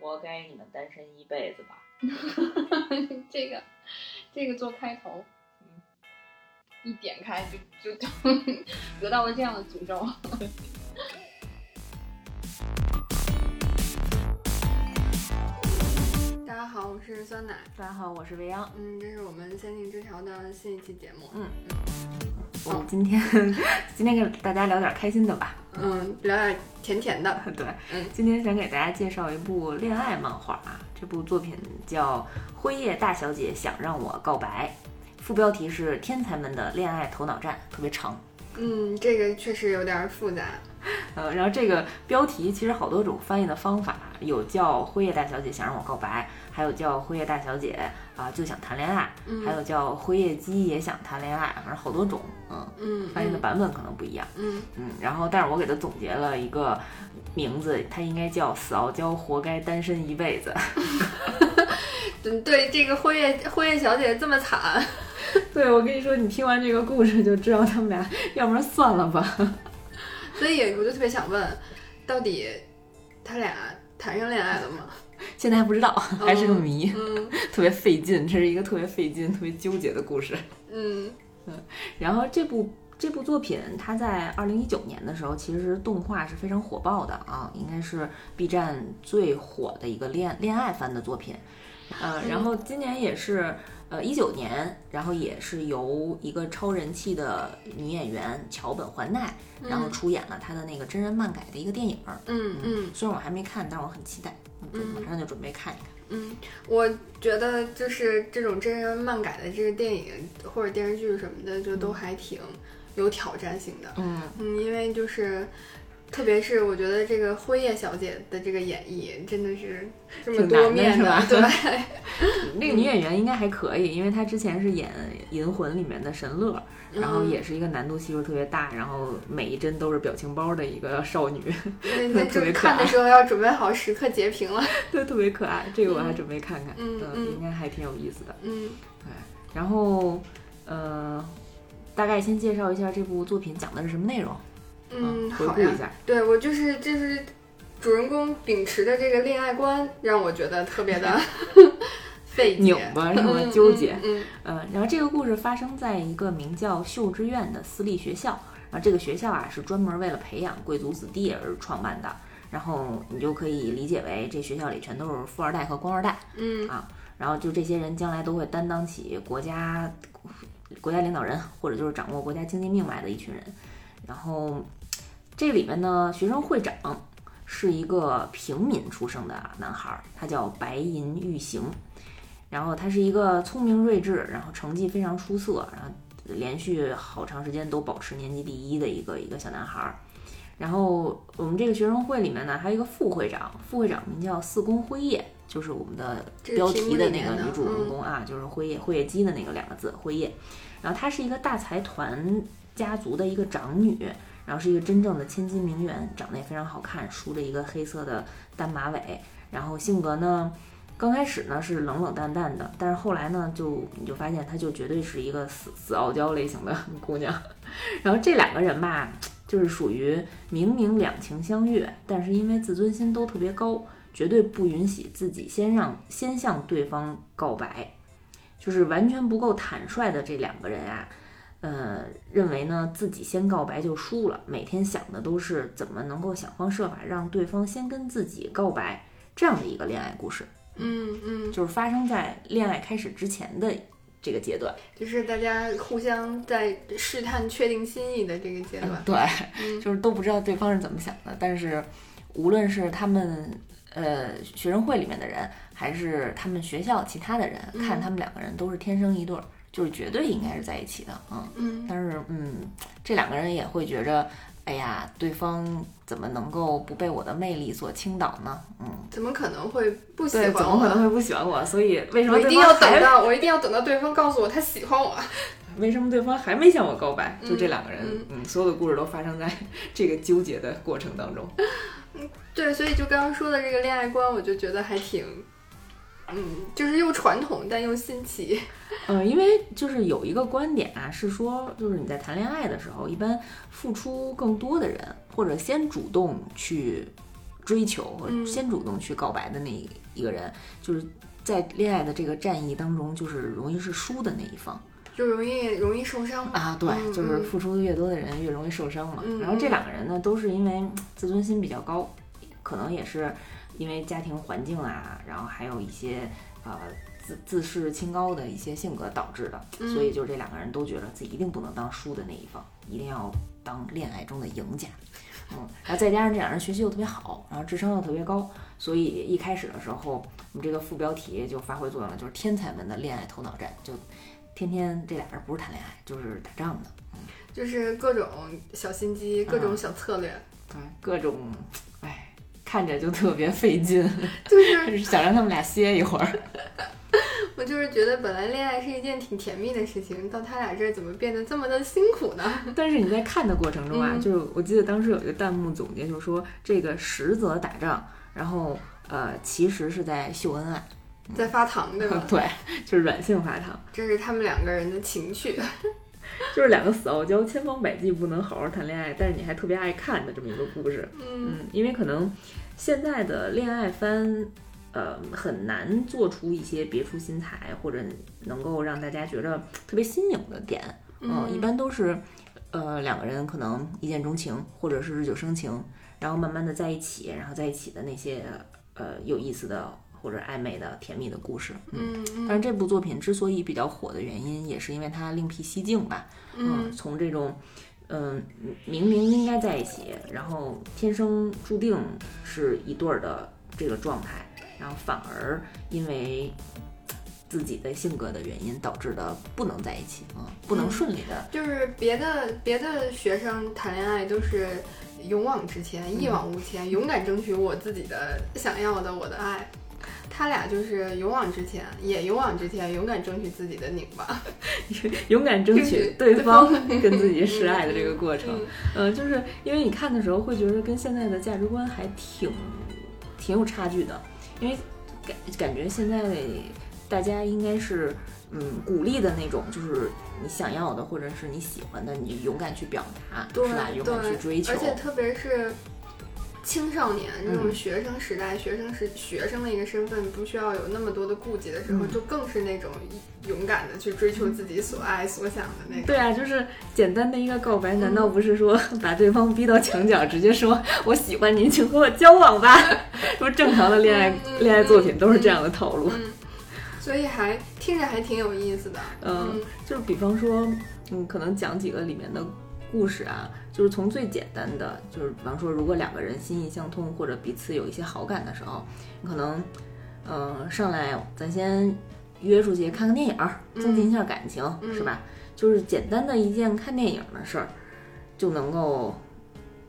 活该你们单身一辈子吧。这个，这个做开头，嗯，一点开就就就得到了这样的诅咒。大家好，我是酸奶。大家好，我是未央。嗯，这是我们仙境之桥的新一期节目。嗯我们今天 今天给大家聊点开心的吧。嗯，聊点甜甜的。对，嗯今天想给大家介绍一部恋爱漫画啊，这部作品叫《辉夜大小姐想让我告白》，副标题是“天才们的恋爱头脑战”，特别长。嗯，这个确实有点复杂。呃，然后这个标题其实好多种翻译的方法，有叫“辉夜大小姐想让我告白”，还有叫“辉夜大小姐啊、就想谈恋爱”，嗯还有叫“辉夜姬也想谈恋爱”，反正好多种，嗯，嗯，翻译的版本可能不一样。嗯嗯，然后但是我给他总结了一个名字，他应该叫“死傲娇活该单身一辈子 嗯，对，这个辉夜辉夜小姐这么惨，”。对，我跟你说，你听完这个故事就知道他们俩，要不然算了吧。所以我就特别想问，到底他俩谈上恋爱了吗？现在还不知道，还是个谜，嗯 特别费劲，这是一个特别费劲、特别纠结的故事。嗯然后这部这部作品，它在二零一九年的时候，其实动画是非常火爆的啊，应该是 B 站最火的一个恋恋爱番的作品。呃，然后今年也是呃一九年，然后也是由一个超人气的女演员桥本环奈，然后出演了她的那个真人漫改的一个电影儿。嗯嗯虽然我还没看，但是我很期待，嗯，嗯马上就准备看一看。嗯，我觉得就是这种真人漫改的这个电影或者电视剧什么的，就都还挺有挑战性的。嗯嗯，因为就是。特别是我觉得这个辉夜小姐的这个演绎真的是这么多面是吧 对，那个女演员应该还可以，因为她之前是演《银魂》里面的神乐，然后也是一个难度系数特别大，然后每一帧都是表情包的一个少女，特别可爱看的时候要准备好时刻截屏了。对，特别可爱。这个我还准备看看，嗯嗯应该还挺有意思的。嗯对，然后呃，大概先介绍一下这部作品讲的是什么内容，嗯，回顾一。下。对我就是就是主人公秉持的这个恋爱观，让我觉得特别的 费解、拧巴是吗？嗯纠结嗯。呃，然后这个故事发生在一个名叫秀之院的私立学校，然后这个学校啊是专门为了培养贵族子弟而创办的，然后你就可以理解为这学校里全都是富二代和官二代，嗯。啊然后就这些人将来都会担当起国家国家领导人或者就是掌握国家经济命脉的一群人，然后这里面呢，学生会长是一个平民出生的男孩儿，他叫白银玉行。然后他是一个聪明睿智，然后成绩非常出色，然后连续好长时间都保持年级第一的一个一个小男孩儿。然后我们这个学生会里面呢，还有一个副会长，副会长名叫四宫辉夜，就是我们的标题的那个女主人公啊，就是辉夜辉夜姬的那个两个字辉夜。然后她是一个大财团家族的一个长女，然后是一个真正的千金名媛，长得也非常好看，梳着一个黑色的单马尾，然后性格呢。刚开始呢是冷冷淡淡的，但是后来呢，就你就发现她就绝对是一个死死傲娇类型的 姑娘。然后这两个人吧，就是属于明明两情相悦，但是因为自尊心都特别高，绝对不允许自己先让先向对方告白，就是完全不够坦率的这两个人啊，呃，认为呢自己先告白就输了，每天想的都是怎么能够想方设法让对方先跟自己告白，这样的一个恋爱故事，嗯嗯，就是发生在恋爱开始之前的这个阶段。就是大家互相在试探确定心意的这个阶段。对，嗯就是都不知道对方是怎么想的，但是无论是他们呃学生会里面的人，还是他们学校其他的人，嗯看他们两个人都是天生一对儿，就是绝对应该是在一起的，嗯。嗯但是嗯，这两个人也会觉着，哎呀，对方怎么能够不被我的魅力所倾倒呢？嗯，怎么可能会不喜，欢我？怎么可能会不喜欢我？所以为什么我一定要等到我一定要等到对方告诉我他喜欢我。为什么对方还没向我告白？就这两个人，嗯嗯，所有的故事都发生在 这个纠结的过程当中。嗯对，所以就刚刚说的这个恋爱观，我就觉得还挺，嗯，就是又传统但又新奇。嗯，因为就是有一个观点啊，是说，就是你在谈恋爱的时候，一般付出更多的人，或者先主动去追求，嗯先主动去告白的那一个人，就是在恋爱的这个战役当中，就是容易是输的那一方就容易容易受伤啊。对，嗯就是嗯付出的越多的人越容易受伤嘛。嗯然后这两个人呢，都是因为自尊心比较高，可能也是因为家庭环境啊，然后还有一些呃自自视清高的一些性格导致的，嗯所以就这两个人都觉得自己一定不能当输的那一方，一定要当恋爱中的赢家。嗯，然后再加上这两人学习又特别好，然后智商又特别高，所以一开始的时候，我们这个副标题就发挥作用了，就是天才们的恋爱头脑战，就天天这俩人不是谈恋爱就是打仗的，就是各种小心机，各种小策略，对，各种，哎，看着就特别费劲，就是想让他们俩歇一会儿。我就是觉得本来恋爱是一件挺甜蜜的事情，到他俩这儿怎么变得这么的辛苦呢？但是你在看的过程中啊，嗯就是我记得当时有一个弹幕总结，就是说这个实则打仗，然后呃，其实是在秀恩爱，在发糖，对吧？对，就是软性发糖，这是他们两个人的情趣。就是两个死傲娇，千方百计不能好好谈恋爱，但是你还特别爱看的这么一个故事。嗯嗯，因为可能现在的恋爱番，呃，很难做出一些别出心裁或者能够让大家觉得特别新颖的点。嗯一般都是，呃，两个人可能一见钟情，或者是日久生情，然后慢慢的在一起，然后在一起的那些呃有意思的或者暧昧的甜蜜的故事。嗯但是这部作品之所以比较火的原因，也是因为它另辟蹊径吧。嗯从这种，嗯，明明应该在一起，然后天生注定是一对儿的这个状态，然后反而因为自己的性格的原因导致的不能在一起啊、不能嗯顺利的。就是别的别的学生谈恋爱都是勇往直前，一往无前，勇敢争取我自己的想要的我的爱。他俩就是勇往直前，也勇往直前，勇敢争取自己的拧巴。勇敢争取对对方方跟自己示爱的这个过程，嗯呃，就是因为你看的时候会觉得跟现在的价值观还挺挺有差距的，因为感感觉现在大家应该是嗯鼓励的那种，就是你想要的或者是你喜欢的，你勇敢去表达，对是吧？勇敢去追求而，且特别是青少年这种嗯学生时代，学生时学生的一个身份，不需要有那么多的顾忌的时候，嗯就更是那种勇敢的去追求自己所爱所想的那种。对啊，就是简单的一个告白，难道不是说把对方逼到墙角，直接说我喜欢你，请和我交往吧？说正常的恋爱恋爱作品都是这样的套路。嗯，所以还听着还挺有意思的。嗯，就是比方说，嗯，可能讲几个里面的故事啊，就是从最简单的，就是比方说，如果两个人心意相通或者彼此有一些好感的时候，你可能，嗯、上来咱先约出去看个电影儿，增进一下感情，嗯是吧？就是简单的一件看电影的事儿，就能够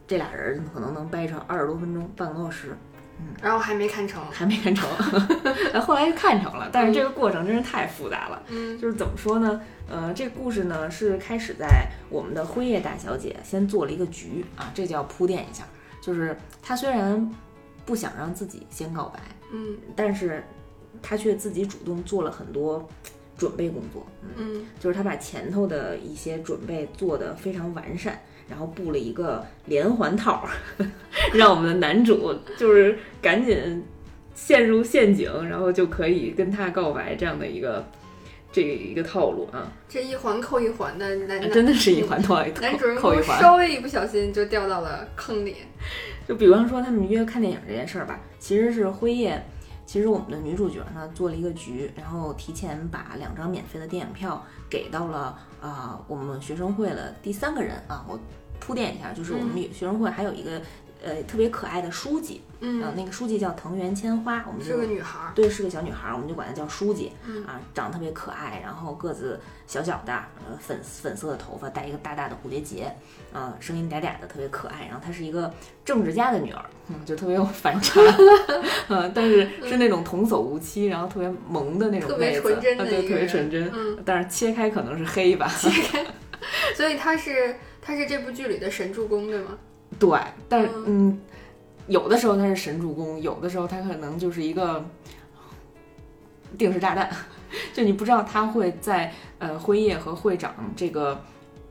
这俩人可能能掰扯二十多分钟，半个多小时，嗯然后还没看成。还没看成，后来就看成了，但是这个过程真是太复杂了。嗯就是怎么说呢？呃，这个故事呢是开始在我们的辉夜大小姐先做了一个局啊，这叫铺垫一下。就是她虽然不想让自己先告白，嗯但是她却自己主动做了很多准备工作。嗯，嗯就是她把前头的一些准备做得非常完善，然后布了一个连环套儿，让我们的男主就是赶紧陷入陷阱，然后就可以跟他告白这样的一个这一个套路啊。这一环扣一环的男男真的是一环套一男主人公扣一环。稍微一不小心就掉到了坑里。就比方说他们约看电影这件事儿吧，其实是辉夜，其实我们的女主角呢做了一个局，然后提前把两张免费的电影票给到了啊、我们学生会的第三个人啊，我铺垫一下，就是我们学生会还有一个呃特别可爱的书记，啊、嗯，那个书记叫藤原千花，我们是个女孩儿。对，是个小女孩儿，我们就管她叫书记。嗯啊，长得特别可爱，然后个子小小的，呃，粉粉色的头发，戴一个大大的蝴蝶结，啊，声音嗲嗲的，特别可爱。然后她是一个政治家的女儿，嗯，就特别有反差，呃，但是是那种童叟无欺，然后特别萌的那种特别纯真的啊对，特别纯真。嗯，但是切开可能是黑吧，切开 所以她是她是这部剧里的神助攻，对吗？对，但是嗯，有的时候他是神助攻，有的时候他可能就是一个定时炸弹，就你不知道他会在呃辉夜和会长这个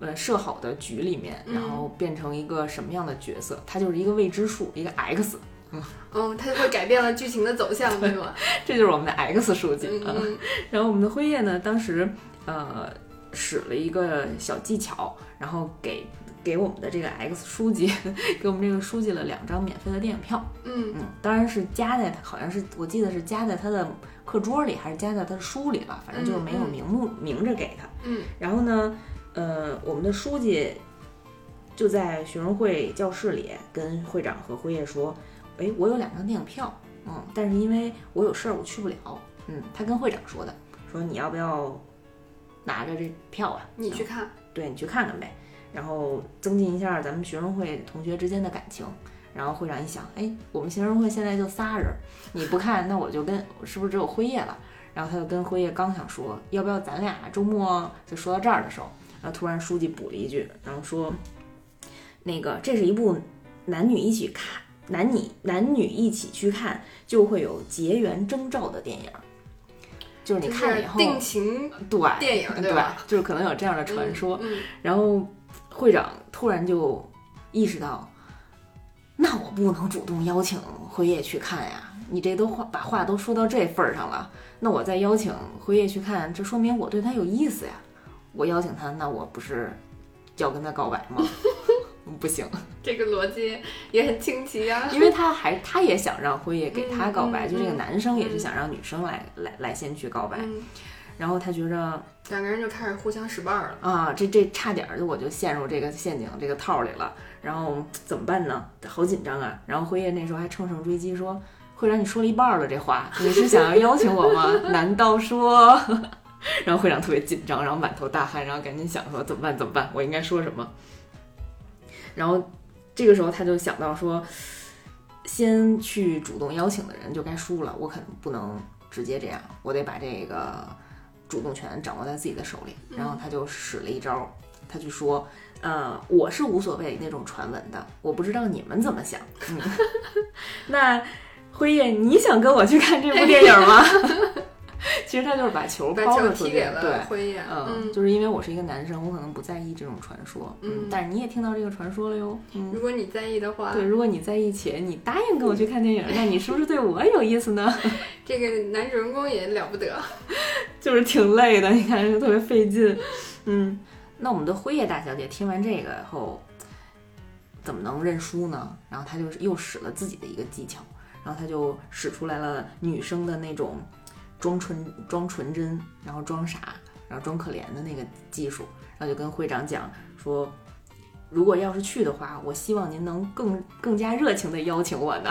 呃设好的局里面，嗯然后变成一个什么样的角色，他就是一个未知数，一个 X 嗯，它就会改变了剧情的走向，对吗？这就是我们的 X 书记啊。嗯。嗯然后我们的辉夜呢，当时呃使了一个小技巧，然后给给我们的这个 X 书记，给我们这个书记了两张免费的电影票。嗯嗯，当然是夹在他好像是我记得是夹在他的课桌里，还是夹在他的书里了，反正就是没有明目明着给他。嗯然后呢，呃，我们的书记就在学生会教室里跟会长和辉夜说：“哎，我有两张电影票，嗯，但是因为我有事儿，我去不了。”嗯，他跟会长说的，说你要不要拿着这票啊？你去看，对你去看看呗，然后增进一下咱们学生会同学之间的感情。然后会长一想，哎，我们学生会现在就仨人，你不看，那我就跟是不是只有辉夜了？然后他就跟辉夜刚想说，要不要咱俩周末就说到这儿的时候，然后突然书记补了一句，然后说，那个这是一部男女一起看，男女男女一起去看就会有结缘征兆的电影，就是你看了以后，定情对电影对吧？就是可能有这样的传说。嗯，然后会长突然就意识到，那我不能主动邀请辉夜去看呀，你这都话把话都说到这份儿上了，那我再邀请辉夜去看，这说明我对他有意思呀。我邀请他，那我不是要跟他告白吗？不行，这个逻辑也很清奇啊。因为他还他也想让辉夜给他告白，就这个嗯男生也是想让女生来、来来先去告白，嗯，然后他觉着两个人就开始互相使绊儿了。啊，这这差点儿就我就陷入这个陷阱这个套里了，然后怎么办呢？好紧张啊！然后辉夜那时候还乘胜追击说：“会长，你说了一半儿了，这话你是想要邀请我吗？难道说？” 然后会长特别紧张，然后满头大汗，然后赶紧想说怎么办？怎么办？我应该说什么？然后这个时候他就想到说，先去主动邀请的人就该输了，我可能不能直接这样，我得把这个主动权掌握在自己的手里。然后他就使了一招，他就说：“呃，我是无所谓那种传闻的，我不知道你们怎么想。嗯，那辉夜，你想跟我去看这部电影吗？” 其实他就是把球抛了出去，对了。辉夜。嗯，就是因为我是一个男生，我可能不在意这种传说，嗯但是你也听到这个传说了哟，嗯，如果你在意的话，对，如果你在意且你答应跟我去看电影，那你是不是对我有意思呢？这个男主人公也了不得。就是挺累的，你看就特别费劲。嗯，那我们的辉夜大小姐听完这个以后，怎么能认输呢？然后她就又使了自己的一个技巧，然后她就使出来了女生的那种装纯装纯真，然后装傻，然后装可怜的那个技术，然后就跟会长讲说。如果要是去的话，我希望您能更更加热情的邀请我呢，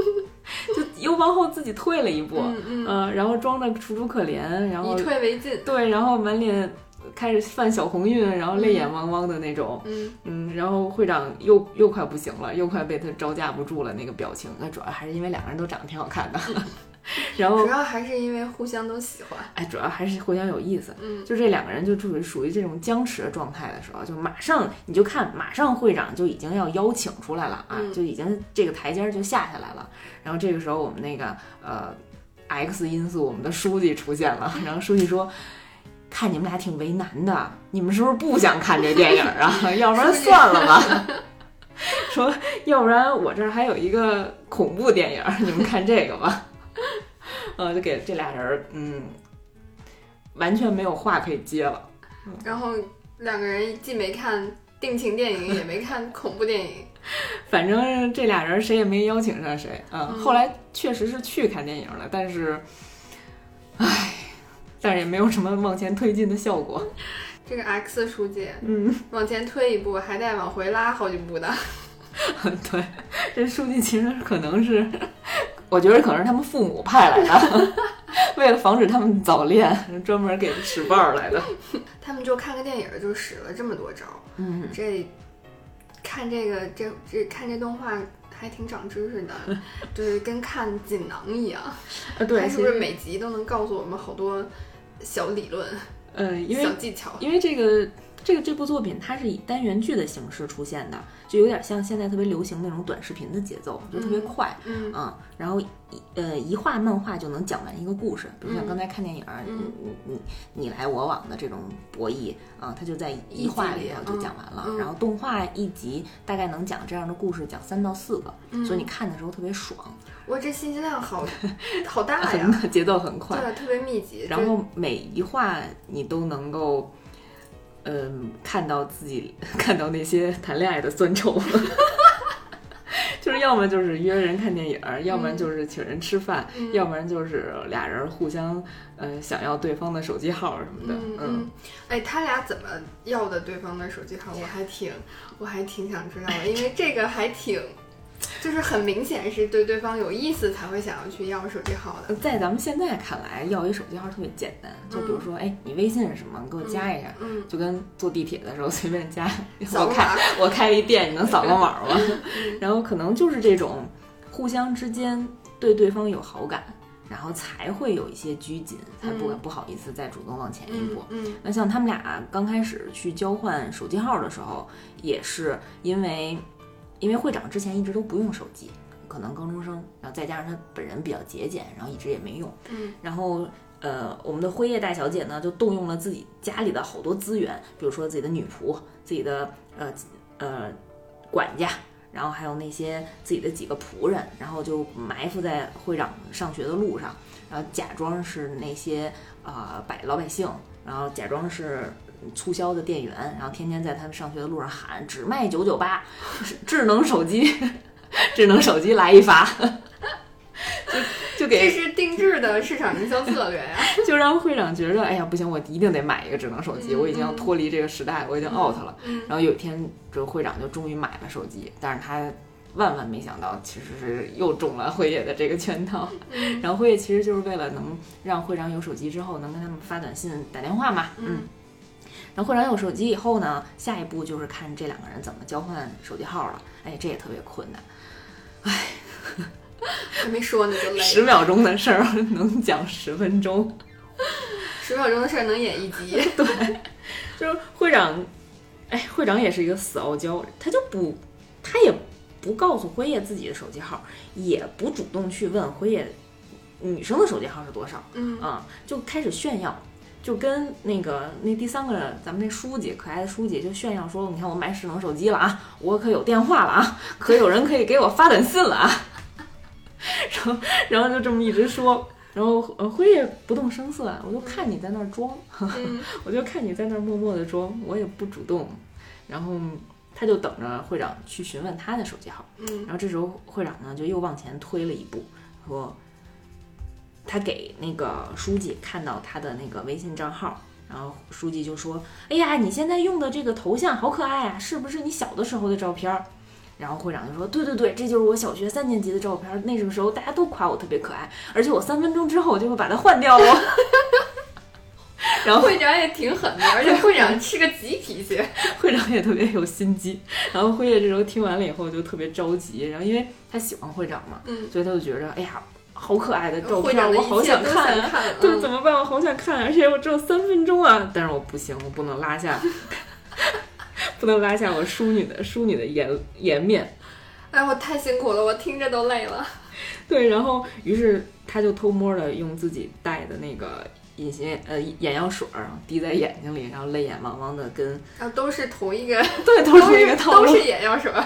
就又往后自己退了一步，嗯然后装的楚楚可怜，然后以退为进。对，然后满脸开始犯小红晕，然后泪眼汪汪的那种，嗯，嗯，然后会长又又快不行了，又快被他招架不住了那个表情，那主要还是因为两个人都长得挺好看的，然后主要还是因为互相都喜欢。哎，主要还是互相有意思。嗯就这两个人就处于属于这种僵持的状态的时候，就马上你就看，马上会长就已经要邀请出来了啊，嗯就已经这个台阶儿就下下来了。然后这个时候我们那个呃 X 因素，我们的书记出现了，然后书记说。看你们俩挺为难的，你们是不是不想看这电影啊？要不然算了吧。说，要不然我这儿还有一个恐怖电影，你们看这个吧。呃，就给这俩人儿，嗯，完全没有话可以接了。然后两个人既没看定情电影，也没看恐怖电影。反正这俩人谁也没邀请上谁。嗯，嗯后来确实是去看电影了，但是，唉，但是也没有什么往前推进的效果。这个 X 书记嗯，往前推一步，还得往回拉好几步的。对，这书记其实可能是，我觉得可能是他们父母派来的，为了防止他们早恋，专门给使绊儿来的。他们就看个电影就使了这么多招，嗯，这看这个这这看这动画还挺长知识的，就是跟看锦囊一样。呃，对，它是不是每集都能告诉我们好多小理论、呃，因为小技巧？因为这个这个这部作品它是以单元剧的形式出现的，就有点像现在特别流行那种短视频的节奏，就特别快，嗯嗯，然后一呃一画漫画就能讲完一个故事，比如像嗯刚才看电影儿，你嗯你你你来我往的这种博弈啊，它就在一一画里就讲完了。然后动画一集大概能讲这样的故事，讲三到四个，嗯所以你看的时候特别爽，哇，这信息量好 好大呀，很节奏很快。对，特别密集。然后每一话你都能够，嗯，看到自己 看到那些谈恋爱的酸臭，就是要么就是约人看电影儿，要不然就是请人吃饭，嗯要不然就是俩人互相呃想要对方的手机号什么的，嗯嗯，哎，他俩怎么要的对方的手机号？我还挺我还挺想知道的，因为这个还挺。就是很明显是对对方有意思才会想要去要手机号的。在咱们现在看来，要一手机号特别简单，就比如说，哎，你微信是什么？你给我加一下。嗯，就跟坐地铁的时候随便加，我开码我开一店，你能扫个码吗？嗯 然后可能就是这种互相之间对对方有好感，然后才会有一些拘谨，才不不好意思再主动往前一步。嗯那像他们俩刚开始去交换手机号的时候，也是因为因为会长之前一直都不用手机，可能高中生，然后再加上他本人比较节俭，然后一直也没用。嗯然后呃，我们的辉夜大小姐呢，就动用了自己家里的好多资源，比如说自己的女仆、自己的呃呃管家，然后还有那些自己的几个仆人，然后就埋伏在会长上学的路上，然后假装是那些啊、百老百姓，然后假装是。促销的店员，然后天天在他们上学的路上喊只卖九九八，智能手机，智能手机来一发，就就给这是定制的市场营销策略呀。就让会长觉得，哎呀，不行，我一定得买一个智能手机，嗯我已经要脱离这个时代，我已经 out 了。嗯然后有一天，这个会长就终于买了手机，但是他万万没想到，其实是又中了辉夜的这个圈套。嗯然后辉夜其实就是为了能让会长有手机之后，能跟他们发短信、打电话嘛，嗯。然后会长有手机以后呢，下一步就是看这两个人怎么交换手机号了。哎，这也特别困难，哎 还没说呢就累十，秒钟的事儿能讲十分钟。十秒钟的事儿能演一集。对就是会长，哎，会长也是一个死傲娇，他就不，他也不告诉辉夜自己的手机号，也不主动去问辉夜女生的手机号是多少嗯啊、就开始炫耀。就跟那个那第三个咱们那书记可爱的书记就炫耀说，你看我买智能手机了啊，我可有电话了啊，可有人可以给我发短信了啊，然后然后就这么一直说，然后呃辉夜不动声色，我就看你在那儿装，嗯 我就看你在那儿默默的装，我也不主动，然后他就等着会长去询问他的手机号，嗯。然后这时候会长呢就又往前推了一步，说他给那个书记看到他的那个微信账号，然后书记就说：“哎呀，你现在用的这个头像好可爱啊，是不是你小的时候的照片儿？”然后会长就说：“对对对，这就是我小学三年级的照片儿，那个时候大家都夸我特别可爱，而且我三分钟之后就会把它换掉哦。”然后会长也挺狠的，而且会长是个急脾气。会长也特别有心机，然后辉夜这时候听完了以后就特别着急，然后因为他喜欢会长嘛，嗯，所以他就觉着，哎呀，好可爱的照会片，我好想看啊！看。对，嗯怎么办？我好想看，而且我只有三分钟啊！但是我不行，我不能拉下，不能拉下我淑女的淑女的颜颜面。哎，我太辛苦了，我听着都累了。对，然后于是他就偷摸的用自己带的那个隐形呃眼药水儿滴在眼睛里，然后泪眼汪汪的跟啊都是同一个，对都是一个套路都是，眼药水儿。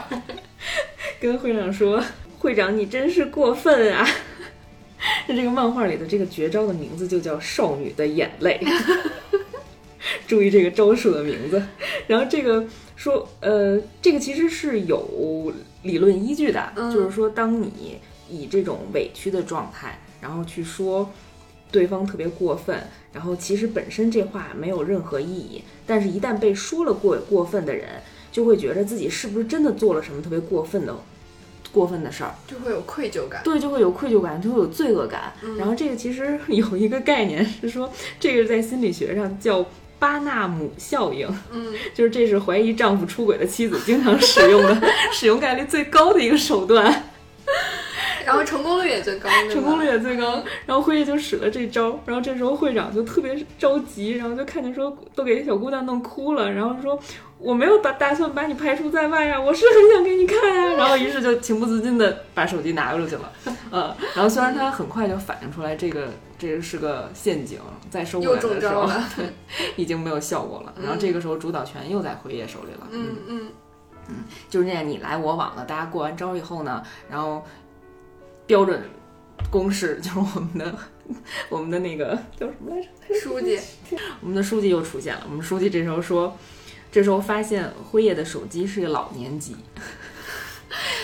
跟会长说：“会长，你真是过分啊！” 那这个漫画里的这个绝招的名字就叫“少女的眼泪”，注意这个招数的名字。然后这个说，呃，这个其实是有理论依据的，嗯就是说，当你以这种委屈的状态，然后去说对方特别过分，然后其实本身这话没有任何意义，但是一旦被说了过过分的人，就会觉得自己是不是真的做了什么特别过分的过分的事儿，就会有愧疚感。对，就会有愧疚感，就会有罪恶感。嗯然后这个其实有一个概念是说，这个在心理学上叫巴纳姆效应，嗯，就是这是怀疑丈夫出轨的妻子经常使用的、使用概率最高的一个手段。然后成功率也最高，成功率也最高。然后辉夜就使了这招，然后这时候会长就特别着急，然后就看见说都给小姑娘弄哭了，然后说我没有把打算把你排除在外啊，我是很想给你看呀。然后于是就情不自禁的把手机拿过去了，嗯，然后虽然他很快就反应出来这个这个是个陷阱，再收过来的时候，已经没有效果了。然后这个时候主导权又在辉夜手里了，嗯嗯。嗯，就是那样，你来我往的。大家过完招以后呢，然后标准公式就是我们的我们的那个叫什么来着？书记，我们的书记又出现了。我们书记这时候说，这时候发现辉夜的手机是个老年机，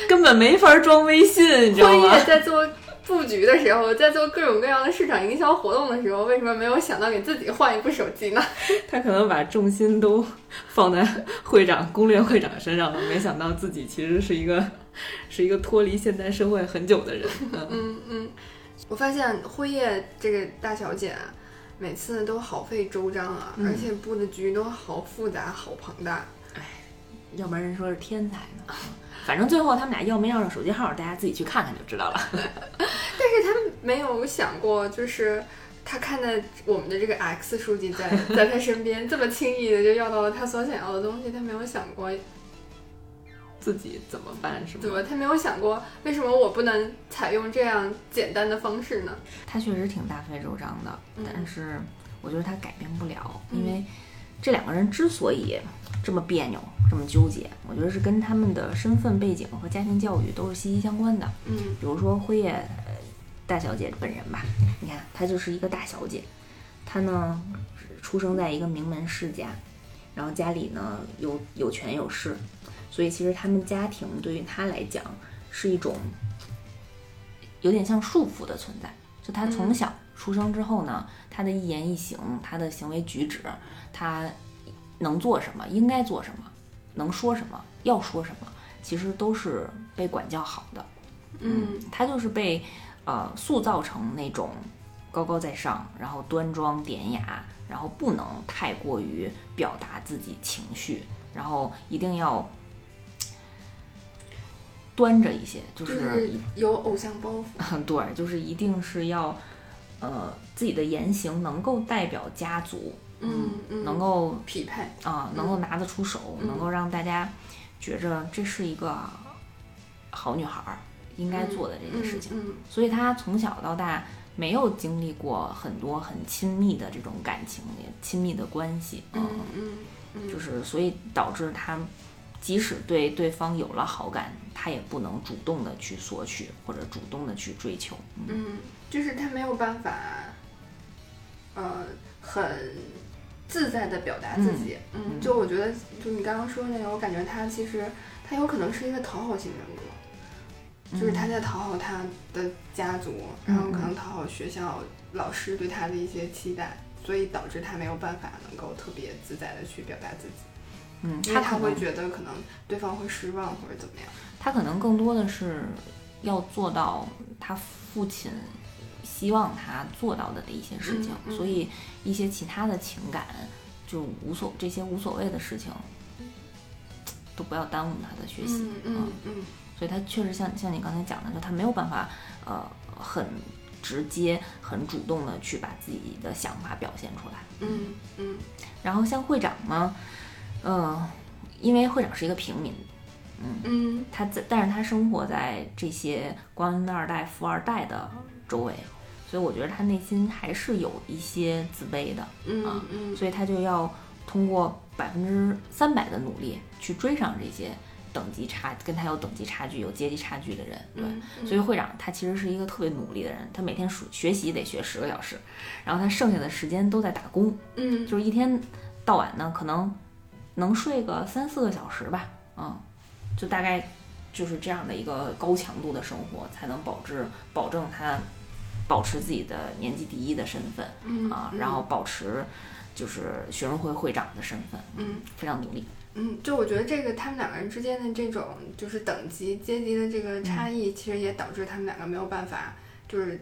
根本没法装微信，你知道吗？辉夜在做。布局的时候，在做各种各样的市场营销活动的时候，为什么没有想到给自己换一部手机呢？他可能把重心都放在会长、攻略会长身上了，没想到自己其实是一个是一个脱离现代社会很久的人。嗯嗯，我发现辉夜这个大小姐啊，每次都好费周章啊，而且布的局都好复杂、好庞大。哎，要不然人说是天才呢。反正最后他们俩要没要上手机号，大家自己去看看就知道了。但是他没有想过，就是他看到我们的这个 X 书记在在他身边，这么轻易的就要到了他所想要的东西，他没有想过自己怎么办，是吗？对吧？他没有想过为什么我不能采用这样简单的方式呢？他确实挺大费周章的，但是我觉得他改变不了，因为这两个人之所以这么别扭。这么纠结，我觉得是跟他们的身份背景和家庭教育都是息息相关的。嗯，比如说辉夜大小姐本人吧，你看她就是一个大小姐，她呢出生在一个名门世家，然后家里呢有有权有势，所以其实他们家庭对于他来讲是一种有点像束缚的存在。就他从小出生之后呢，他的一言一行，他的行为举止，他能做什么，应该做什么。能说什么，要说什么，其实都是被管教好的。嗯，他就是被呃塑造成那种高高在上，然后端庄典雅，然后不能太过于表达自己情绪，然后一定要端着一些，就是有偶像包袱。对，就是一定是要呃自己的言行能够代表家族。嗯，能够匹配啊，能够拿得出手，能够让大家觉着这是一个好女孩应该做的这些事情。所以她从小到大没有经历过很多很亲密的这种感情，也亲密的关系。嗯嗯，就是所以导致她即使对对方有了好感，他也不能主动的去索取或者主动的去追求。嗯，就是他没有办法，呃，很。自在的表达自己，嗯，就我觉得，就你刚刚说那个，我感觉他其实他有可能是一个讨好型人格，就是他在讨好他的家族，然后可能讨好学校老师对他的一些期待，所以导致他没有办法能够特别自在的去表达自己，嗯，因为他会觉得可能对方会失望或者怎么样，他可能更多的是要做到他父亲。希望他做到的的一些事情，所以一些其他的情感就无所这些无所谓的事情都不要耽误他的学习。嗯嗯，所以他确实像像你刚才讲的，就他没有办法呃很直接、很主动的去把自己的想法表现出来。嗯嗯。然后像会长呢，嗯，因为会长是一个平民，嗯嗯，他在但是他生活在这些官二代、富二代的周围。所以我觉得他内心还是有一些自卑的，啊，所以他就要通过百分之三百的努力去追上这些等级差跟他有等级差距、有阶级差距的人。对，所以会长他其实是一个特别努力的人，他每天数学习得学十个小时，然后他剩下的时间都在打工，嗯，就是一天到晚呢可能能睡个三四个小时吧，嗯，就大概就是这样的一个高强度的生活，才能保质保证他。保持自己的年级第一的身份，啊，然后保持就是学生会会长的身份，嗯，非常努力，嗯，就我觉得这个他们两个人之间的这种就是等级阶级的这个差异，其实也导致他们两个没有办法就是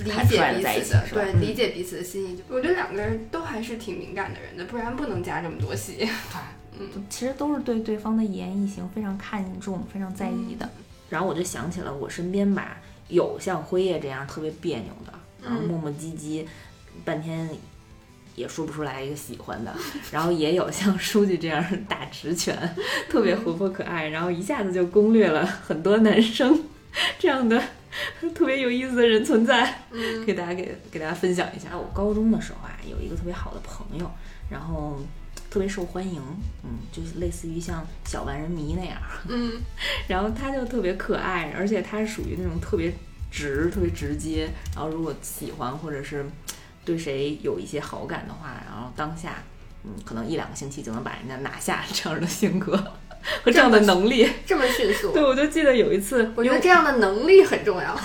理解彼此的，对，理解彼此的心意。我觉得两个人都还是挺敏感的人的，不然不能加这么多戏。对嗯，其实都是对对方的一言一行非常看重、非常在意的。然后我就想起了我身边吧，有像辉夜这样特别别扭的，然后嗯磨磨唧唧，半天也说不出来一个喜欢的，然后也有像书记这样打直拳，特别活泼可爱，然后一下子就攻略了很多男生 这样的 特别有意思的人存在，嗯给大家给给大家分享一下。我高中的时候啊，有一个特别好的朋友，然后特别受欢迎，嗯，就是类似于像小万人迷那样，嗯 然后他就特别可爱，而且他是属于那种特别直、特别直接。然后如果喜欢或者是对谁有一些好感的话，然后当下，嗯，可能一两个星期就能把人家拿下这样的性格和这样的能力。这么迅速对，，我就记得有一次，我觉得这样的能力很重要。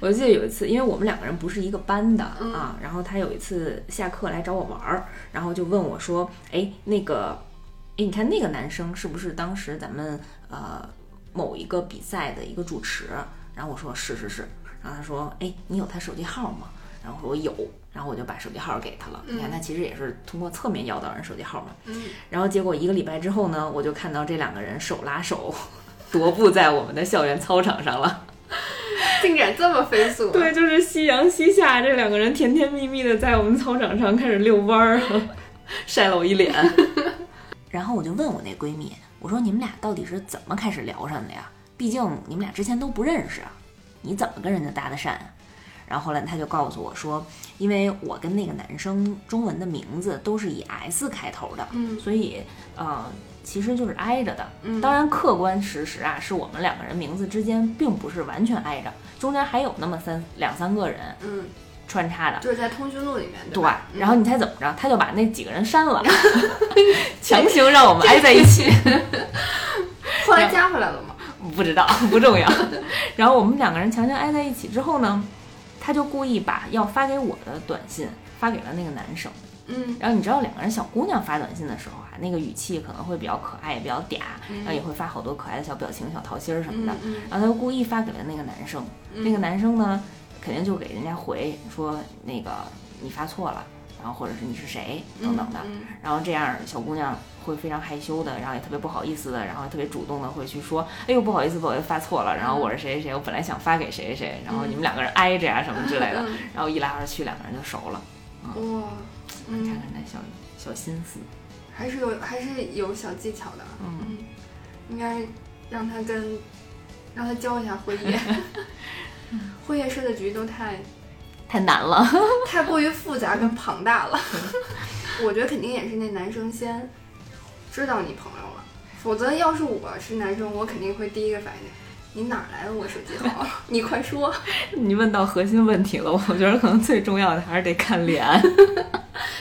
我就记得有一次，因为我们两个人不是一个班的、嗯啊，然后他有一次下课来找我玩儿，然后就问我说：“哎，那个，哎，你看那个男生是不是当时咱们呃某一个比赛的一个主持？”然后我说：“是是是。”然后他说：“哎，你有他手机号吗？”然后我说：“我有。”然后我就把手机号给他了。你看，他其实也是通过侧面要到人手机号嘛。嗯，然后结果一个礼拜之后呢，我就看到这两个人手拉手踱步在我们的校园操场上了。进展这么飞速、啊，对，就是夕阳西下，这两个人甜甜蜜蜜的在我们操场上开始遛弯儿，晒了我一脸。然后我就问我那闺蜜，我说你们俩到底是怎么开始聊上的呀？毕竟你们俩之前都不认识，你怎么跟人家搭的讪啊？然后后来他就告诉我说，因为我跟那个男生中文的名字都是以 S 开头的，嗯所以呃，其实就是挨着的。嗯当然，客观事实啊，是我们两个人名字之间并不是完全挨着，中间还有那么三两三个人嗯，穿插的。就是在通讯录里面，对然后你猜怎么着？他就把那几个人删了，强行让我们挨在一起。后来加回来了吗？不知道，不重要。然后我们两个人强行挨在一起之后呢，他就故意把要发给我的短信发给了那个男生。嗯然后你知道两个人小姑娘发短信的时候啊，那个语气可能会比较可爱，也比较嗲，然后也会发好多可爱的小表情、小桃心儿什么的。嗯然后他就故意发给了那个男生，嗯那个男生呢，肯定就给人家回说那个你发错了，然后或者是你是谁等等的。嗯。然后这样小姑娘会非常害羞的，然后也特别不好意思的，然后特别主动的会去说，哎呦不好意思，不好意思发错了，然后我是谁谁谁，我本来想发给谁谁谁，然后你们两个人挨着呀、什么之类的，嗯然后一来二去两个人就熟了，哇，你看嗯，看那小小心思，还是有还是有小技巧的，嗯，嗯，应该让他跟让他教一下辉夜，辉夜设的局都太太难了，太过于复杂跟庞大了。我觉得肯定也是那男生先知道你朋友了，否则要是我是男生，我肯定会第一个反应，你哪儿来的我手机号？你快说！你问到核心问题了，我觉得可能最重要的还是得看脸，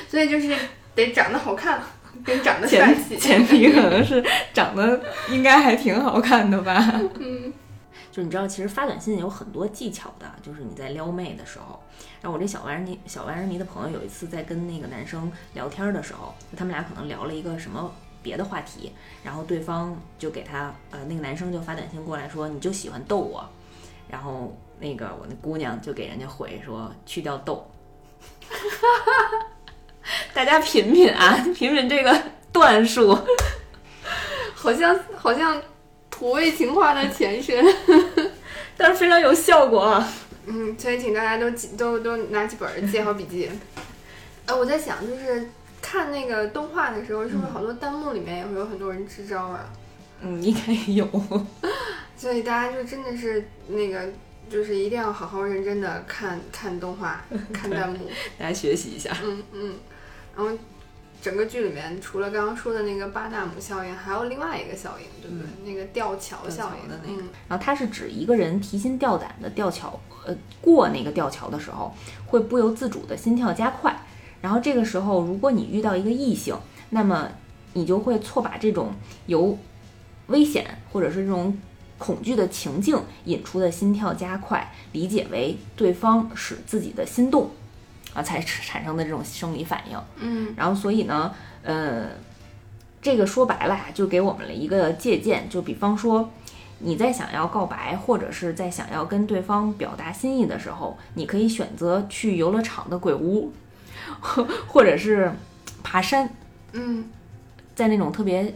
所以就是得长得好看，跟长得帅前气。前提可能是长得应该还挺好看的吧。嗯就你知道，其实发短信有很多技巧的，就是你在撩妹的时候。然后我这小万人迷小万人迷的朋友有一次在跟那个男生聊天的时候，他们俩可能聊了一个什么别的话题，然后对方就给他呃那个男生就发短信过来说你就喜欢逗我，然后那个我那姑娘就给人家回说去掉逗。哈 哈大家品品啊，品品这个段数。好像好像土味情话的前身。但是非常有效果啊！嗯，所以请大家都记都都拿起本儿记好笔记。呃，我在想，就是看那个动画的时候，是不是好多弹幕里面也会有很多人支招啊？嗯，应该有。所以大家就真的是那个，就是一定要好好认真的看看动画，看弹幕。大家学习一下。嗯嗯，然后整个剧里面除了刚刚说的那个巴纳姆效应，还有另外一个效应，对不对？那个吊桥效应桥的那个嗯然后它是指一个人提心吊胆的吊桥，呃，过那个吊桥的时候，会不由自主的心跳加快。然后这个时候，如果你遇到一个异性，那么你就会错把这种由危险或者是这种恐惧的情境引出的心跳加快，理解为对方使自己的心动，啊，才产生的这种生理反应。嗯然后所以呢，呃，这个说白了呀，就给我们了一个借鉴，就比方说。你在想要告白，或者是在想要跟对方表达心意的时候，你可以选择去游乐场的鬼屋，或 或者是爬山，嗯在那种特别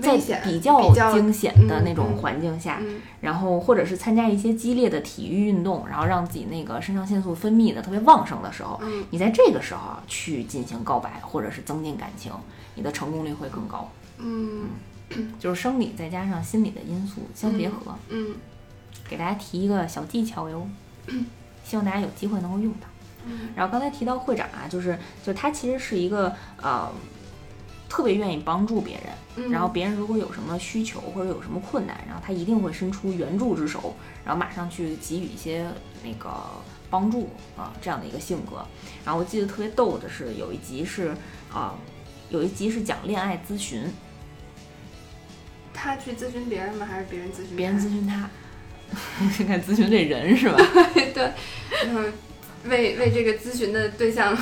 在比较惊险的嗯那种嗯环境下，嗯然后或者是参加一些激烈的体育运动，然后让自己那个肾上腺素分泌的特别旺盛的时候，嗯你在这个时候去进行告白或者是增进感情，你的成功率会更高。嗯就是生理再加上心理的因素相结合，嗯给大家提一个小技巧哟，希望大家有机会能够用到。嗯然后刚才提到会长啊，就是就他其实是一个呃特别愿意帮助别人，嗯，然后别人如果有什么需求或者有什么困难，然后他一定会伸出援助之手，然后马上去给予一些那个帮助啊、这样的一个性格。然后我记得特别逗的是有一集是啊、有一集是讲恋爱咨询，他去咨询别人吗？还是别人咨询别人咨询他，你看咨询这人是吧？对，嗯，为为这个咨询的对象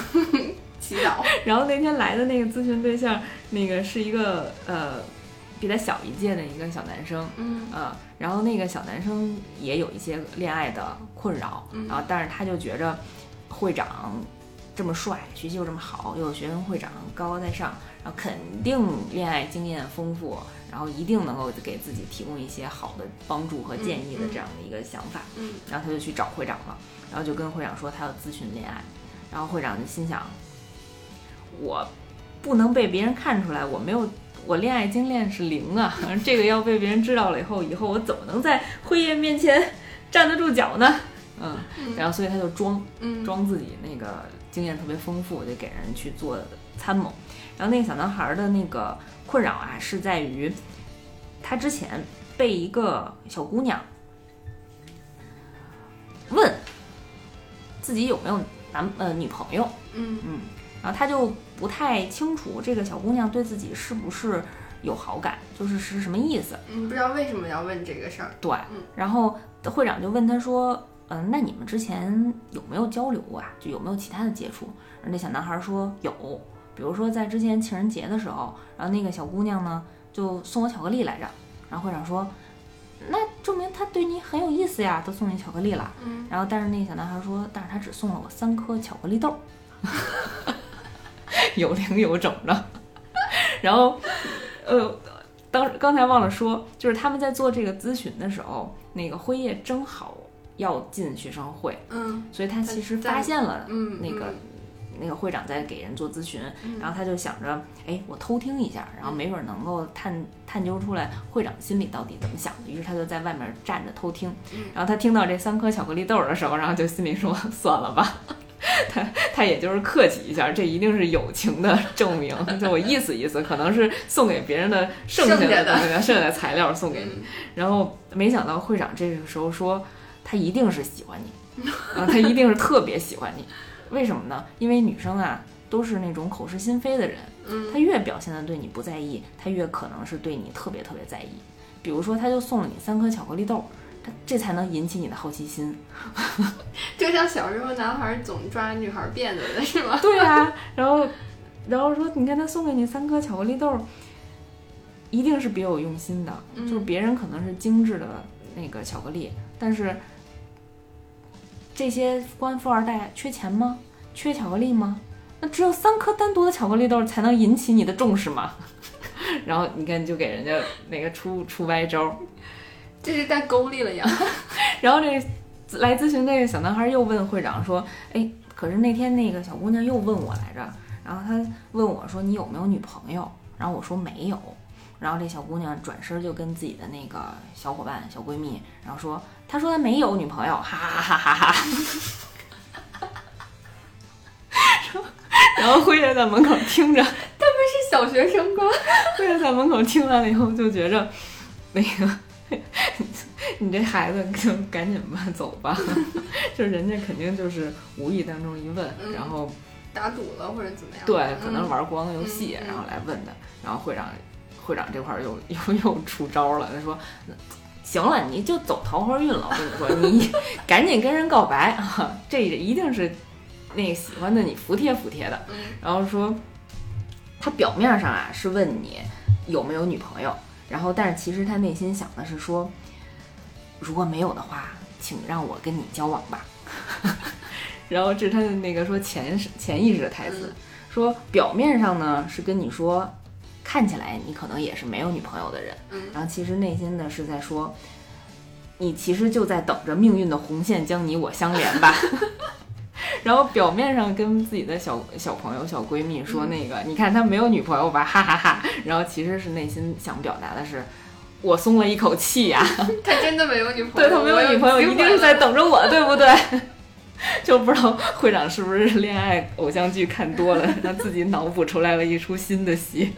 祈祷。然后那天来的那个咨询对象，那个是一个呃比他小一届的一个小男生，嗯呃，然后那个小男生也有一些恋爱的困扰，嗯然后但是他就觉着会长这么帅，学习又这么好，又有学生会长高高在上，然后肯定恋爱经验丰富，然后一定能够给自己提供一些好的帮助和建议的这样的一个想法，嗯然后他就去找会长了，然后就跟会长说他要咨询恋爱，然后会长就心想，我不能被别人看出来我没有。我恋爱经验是零啊，这个要被别人知道了以后，以后我怎么能在辉夜面前站得住脚呢？嗯，然后所以他就装嗯装自己那个经验特别丰富，就给人去做参谋。然后那个小男孩的那个困扰啊，是在于他之前被一个小姑娘问自己有没有男呃女朋友，嗯嗯，然后他就不太清楚这个小姑娘对自己是不是有好感，就是是什么意思。嗯，不知道为什么要问这个事儿。对嗯，然后会长就问他说：“嗯、那你们之前有没有交流啊？就有没有其他的接触？”那小男孩说有，比如说在之前情人节的时候，然后那个小姑娘呢就送我巧克力来着，然后会长说：“那证明他对你很有意思呀，都送你巧克力了。”嗯然后但是那个小男孩说：“但是他只送了我三颗巧克力豆。”有零有整的，然后，呃，当刚才忘了说，就是他们在做这个咨询的时候，那个辉夜正好要进学生会，嗯所以他其实发现了嗯，那个、那个会长在给人做咨询，嗯然后他就想着，哎，我偷听一下，然后没准能够探探究出来会长心里到底怎么想的。于是他就在外面站着偷听嗯，然后他听到这三颗巧克力豆的时候，然后就心里说，算了吧。他他也就是客气一下，这一定是友情的证明，就我意思意思，可能是送给别人的剩下的那个剩下的材料送给你。嗯然后没想到会长这个时候说，他一定是喜欢你，啊，他一定是特别喜欢你。为什么呢？因为女生啊都是那种口是心非的人，嗯她越表现的对你不在意，她越可能是对你特别特别在意。比如说，他就送了你三颗巧克力豆，他这才能引起你的好奇心。就像小时候男孩总抓女孩辫子的是吗？对啊，然后然后说，你看他送给你三颗巧克力豆，一定是别有用心的，嗯就是别人可能是精致的那个巧克力，但是这些官富二代缺钱吗？缺巧克力吗？那只有三颗单独的巧克力豆才能引起你的重视吗？然后你看，就给人家那个出出歪招，这是带勾勒了呀。然后这来咨询这个小男孩又问会长说：“哎，可是那天那个小姑娘又问我来着，然后她问我说你有没有女朋友？然后我说没有。然后这小姑娘转身就跟自己的那个小伙伴、小闺蜜，然后说，她说她没有女朋友，哈哈哈哈哈哈。然后辉爷在门口听着，他们是小学生吗？辉爷在门口听完了以后就觉着，那个 你这孩子就赶紧吧，走吧。就人家肯定就是无意当中一问，嗯然后打赌了或者怎么样？对，可能嗯玩光游戏，然后来问的。然后会长会长这块儿又又又出招了，他说：“行了，你就走桃花运了。我跟你说，你赶紧跟人告白啊，这一定是那个喜欢的你服帖服帖的。”嗯然后说，他表面上啊是问你有没有女朋友，然后但是其实他内心想的是说，如果没有的话，请让我跟你交往吧。然后这是他的那个说潜潜意识的台词，嗯说表面上呢是跟你说看起来你可能也是没有女朋友的人，嗯然后其实内心呢是在说，你其实就在等着命运的红线将你我相连吧。然后表面上跟自己的小小朋友、小闺蜜说那个，你看他没有女朋友吧，哈哈哈然后其实是内心想表达的是，我松了一口气呀、他真的没有女朋友，对他没有女朋友，一定是在等着我，对不对？就不知道会长是不是恋爱偶像剧看多了，让自己脑补出来了一出新的戏，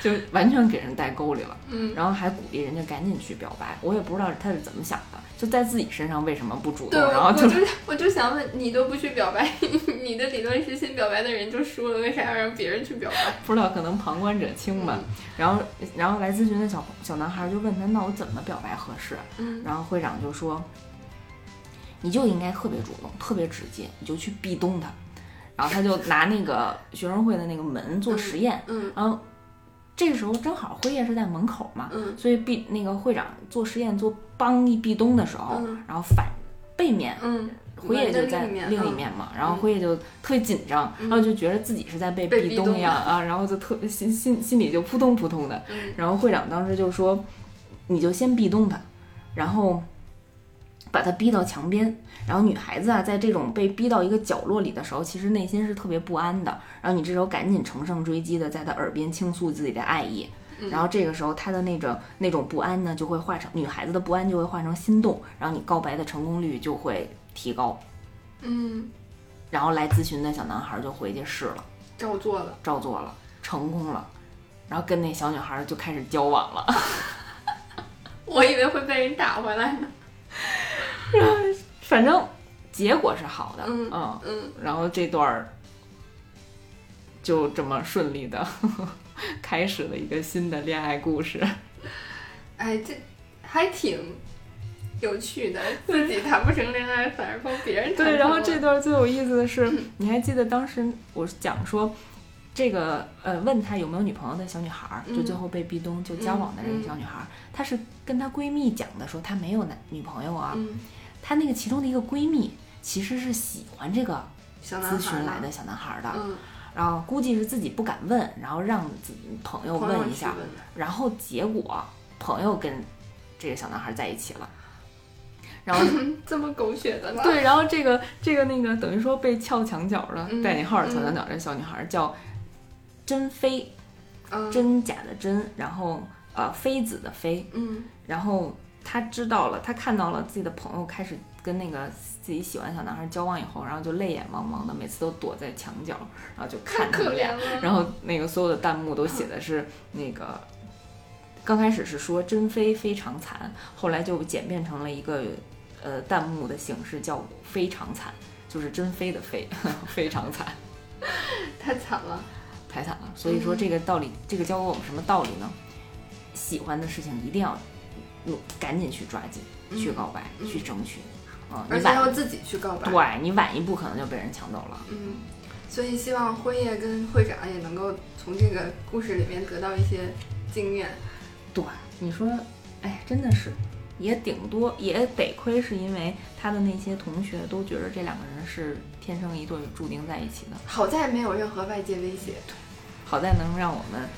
就完全给人带沟里了。嗯，然后还鼓励人家赶紧去表白，我也不知道他是怎么想的，就在自己身上为什么不主，动？然后就我就想问，你都不去表白，你的理论是先表白的人就输了，为啥要让别人去表白？不知道可能旁观者清吧。然后然后来咨询的小小男孩就问他，那我怎么表白合适？嗯然后会长就说，你就应该特别主动，特别直接，你就去壁咚他。然后他就拿那个学生会的那个门做实验，嗯然后这个时候正好辉夜是在门口嘛，嗯所以壁那个会长做实验做帮一壁咚的时候，嗯然后反背面嗯，辉夜就在另一面嘛，然后辉夜就特别紧张，嗯然后就觉得自己是在被壁咚咚一样啊，然后就特别心心心里就扑通扑通的。嗯然后会长当时就说，你就先壁咚他，然后把他逼到墙边。然后女孩子啊，在这种被逼到一个角落里的时候，其实内心是特别不安的。然后你这时候赶紧乘胜追击的在他耳边倾诉自己的爱意，嗯然后这个时候他的那种那种不安呢，就会化成女孩子的不安就会化成心动，然后你告白的成功率就会提高。嗯，然后来咨询的小男孩就回去试了，照做了。照做了，成功了，然后跟那小女孩就开始交往了。我以为会被人打回来呢。反正结果是好的，嗯嗯，嗯，然后这段儿就这么顺利的 开始了一个新的恋爱故事。哎，这还挺有趣的，自己谈不成恋爱，反而帮别人谈。对，然后这段最有意思的是，你还记得当时我讲说，这个呃问他有没有女朋友的小女孩儿，就嗯。最后被壁咚就交往的这个小女孩儿，她是跟她闺蜜讲的，说她没有男女朋友啊，嗯，她那个其中的一个闺蜜其实是喜欢这个咨询来的小男孩儿的，嗯，然后估计是自己不敢问，然后让朋友问一下，然后结果朋友跟这个小男孩在一起了，然后这么狗血的呢？对，然后这个这个那个等于说被撬墙角的嗯带引号撬墙角这小女孩叫珍妃，嗯，真假的真，然后呃妃子的妃，嗯。然后她知道了，他看到了自己的朋友开始跟那个自己喜欢的小男孩交往以后，然后就泪眼汪汪的，每次都躲在墙角，然后就看他们俩。然后那个所有的弹幕都写的是那个，刚开始是说珍妃非常惨，后来就简变成了一个呃弹幕的形式叫非常惨，就是珍妃的妃，非常惨，太惨了。太惨了。所以说这个道理，这个教给我们什么道理呢？喜欢的事情一定要嗯赶紧去抓紧，去告白，嗯去争取。嗯，而且要自己去告白。对你晚一步可能就被人抢走了。嗯，所以希望辉夜跟会长也能够从这个故事里面得到一些经验。对，你说，哎，真的是，也顶多也得亏是因为他的那些同学都觉得这两个人是天生一对，注定在一起的。好在没有任何外界威胁。好在能让我们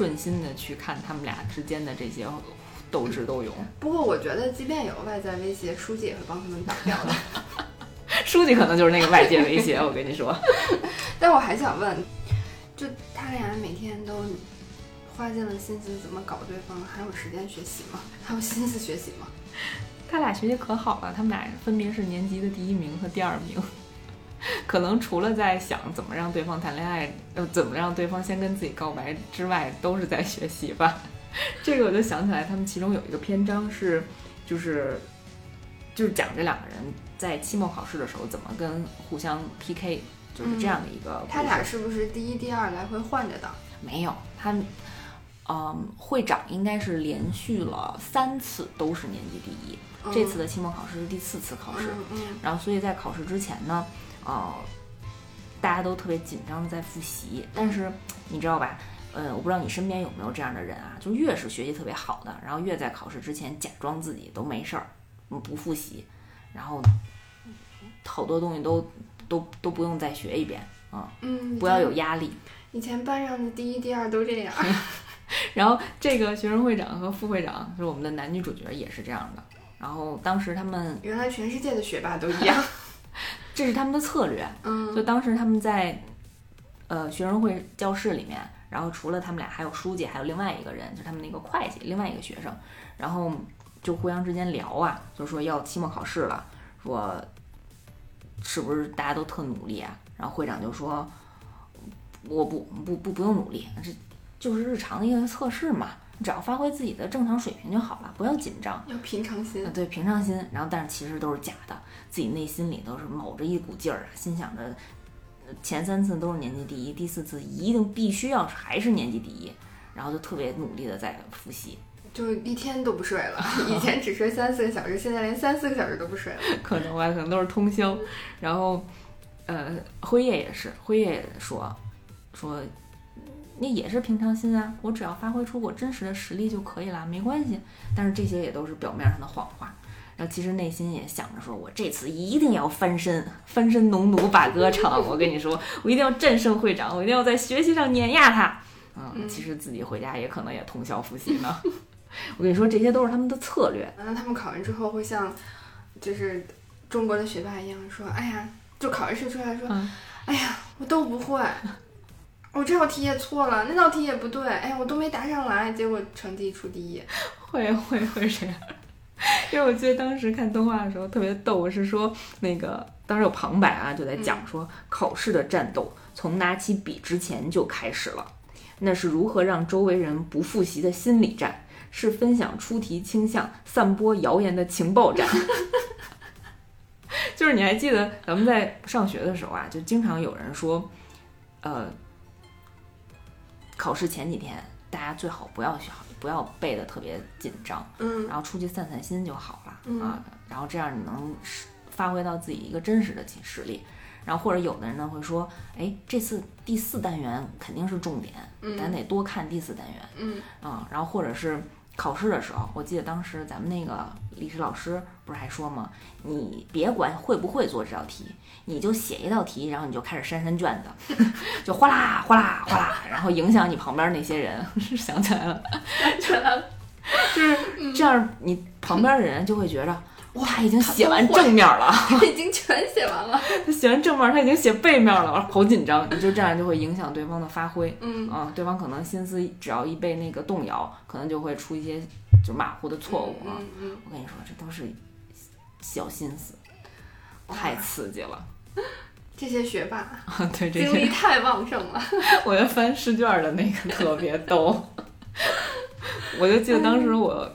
顺心的去看他们俩之间的这些斗智斗勇。不过我觉得，即便有外在威胁，书记也会帮他们挡掉的。书记可能就是那个外界威胁，我跟你说。但我还想问，就他俩每天都花尽了心思怎么搞对方，还有时间学习吗？还有心思学习吗？他俩学习可好了，他们俩分别是年级的第一名和第二名。可能除了在想怎么让对方谈恋爱，呃，怎么让对方先跟自己告白之外，都是在学习吧。这个我就想起来，他们其中有一个篇章是，就是，就是讲这两个人在期末考试的时候怎么跟互相 PK，就是这样的一个。他俩是不是第一、第二来回换着的？没有，他，嗯，会长应该是连续了三次都是年级第一，这次的期末考试是第四次考试。然后所以在考试之前呢，呃，大家都特别紧张的在复习，但是你知道吧？呃，我不知道你身边有没有这样的人啊，就越是学习特别好的，然后越在考试之前假装自己都没事儿，嗯，不复习，然后好多东西都都都不用再学一遍啊、嗯，不要有压力。以前班上的第一、第二都这样。然后这个学生会长和副会长是我们的男女主角，也是这样的。然后当时他们原来全世界的学霸都一样，这是他们的策略。嗯，就当时他们在呃学生会教室里面，然后除了他们俩，还有书记，还有另外一个人，就是他们那个会计，另外一个学生，然后就互相之间聊啊，就说要期末考试了，说是不是大家都特努力啊？然后会长就说，我不不不不用努力，这就是日常的一个测试嘛，你只要发挥自己的正常水平就好了，不要紧张。要平常心啊，。对，平常心。然后，但是其实都是假的，自己内心里都是卯着一股劲儿啊，心想着呃前三次都是年级第一，第四次一定必须要还是年级第一，然后就特别努力的在复习。就一天都不睡了，以前只睡三四个小时，现在连三四个小时都不睡了。可能吧，可能都是通宵。然后，呃，辉夜也是，辉夜也说说，那也是平常心啊，我只要发挥出我真实的实力就可以了，没关系。但是这些也都是表面上的谎话。然后其实内心也想着说，我这次一定要翻身，翻身农奴把歌唱。我跟你说，我一定要战胜会长，我一定要在学习上碾压他。嗯，嗯其实自己回家也可能也通宵复习呢。我跟你说，这些都是他们的策略。那他们考完之后会像，就是中国的学霸一样说：“哎呀，就考完试出来说，嗯哎呀，我都不会，我这道题也错了，那道题也不对，哎呀，我都没答上来，结果成绩出第一。会会会这样，因为我记得当时看动画的时候特别逗，我是说那个当时有旁白啊，就在讲说考试的战斗从拿起笔之前就开始了，那是如何让周围人不复习的心理战，是分享出题倾向、散播谣言的情报战。就是你还记得咱们在上学的时候啊，就经常有人说，呃，考试前几天大家最好不要学，不要背的特别紧张，嗯然后出去散散心就好了、嗯啊。然后这样你能实发挥到自己一个真实的实力。然后或者有的人呢会说，哎，这次第四单元肯定是重点，嗯咱得多看第四单元嗯啊。然后或者是考试的时候，我记得当时咱们那个历史老师不是还说吗？你别管会不会做这道题，你就写一道题，然后你就开始删删卷子，就哗啦哗啦哗啦，然后影响你旁边那些人。想起来了，就是这样，你旁边的人就会觉着，哇，他已经写完正面了，他已经全写完了。他写完正面，他已经写背面了，好紧张。你就这样就会影响对方的发挥。嗯啊，对方可能心思只要一被那个动摇，可能就会出一些就马虎的错误啊。嗯嗯我跟你说，这都是小心思，太刺激了。这些学霸啊，对这些，精力太旺盛了。我觉得翻试卷的那个特别逗。我就记得当时我，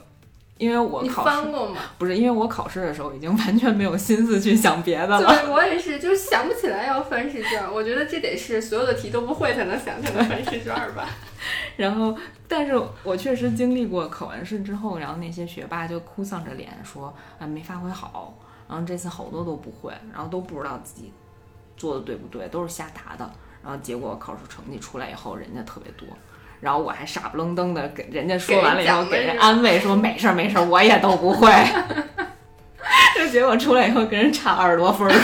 因为我你考试翻过吗？不是因为我考试的时候已经完全没有心思去想别的了。对，我也是，就是想不起来要翻试卷。我觉得这得是所有的题都不会才能想起来翻试卷吧。然后，但是我确实经历过考完试之后，然后那些学霸就哭丧着脸说，啊，没发挥好，然后这次好多都不会，然后都不知道自己做的对不对，都是瞎答的。然后结果考试成绩出来以后，人家特别多，然后我还傻不愣登的给人家说完了以后，给人安慰说没事儿没事儿，我也都不会。这结果出来以后，跟人差二十多分儿。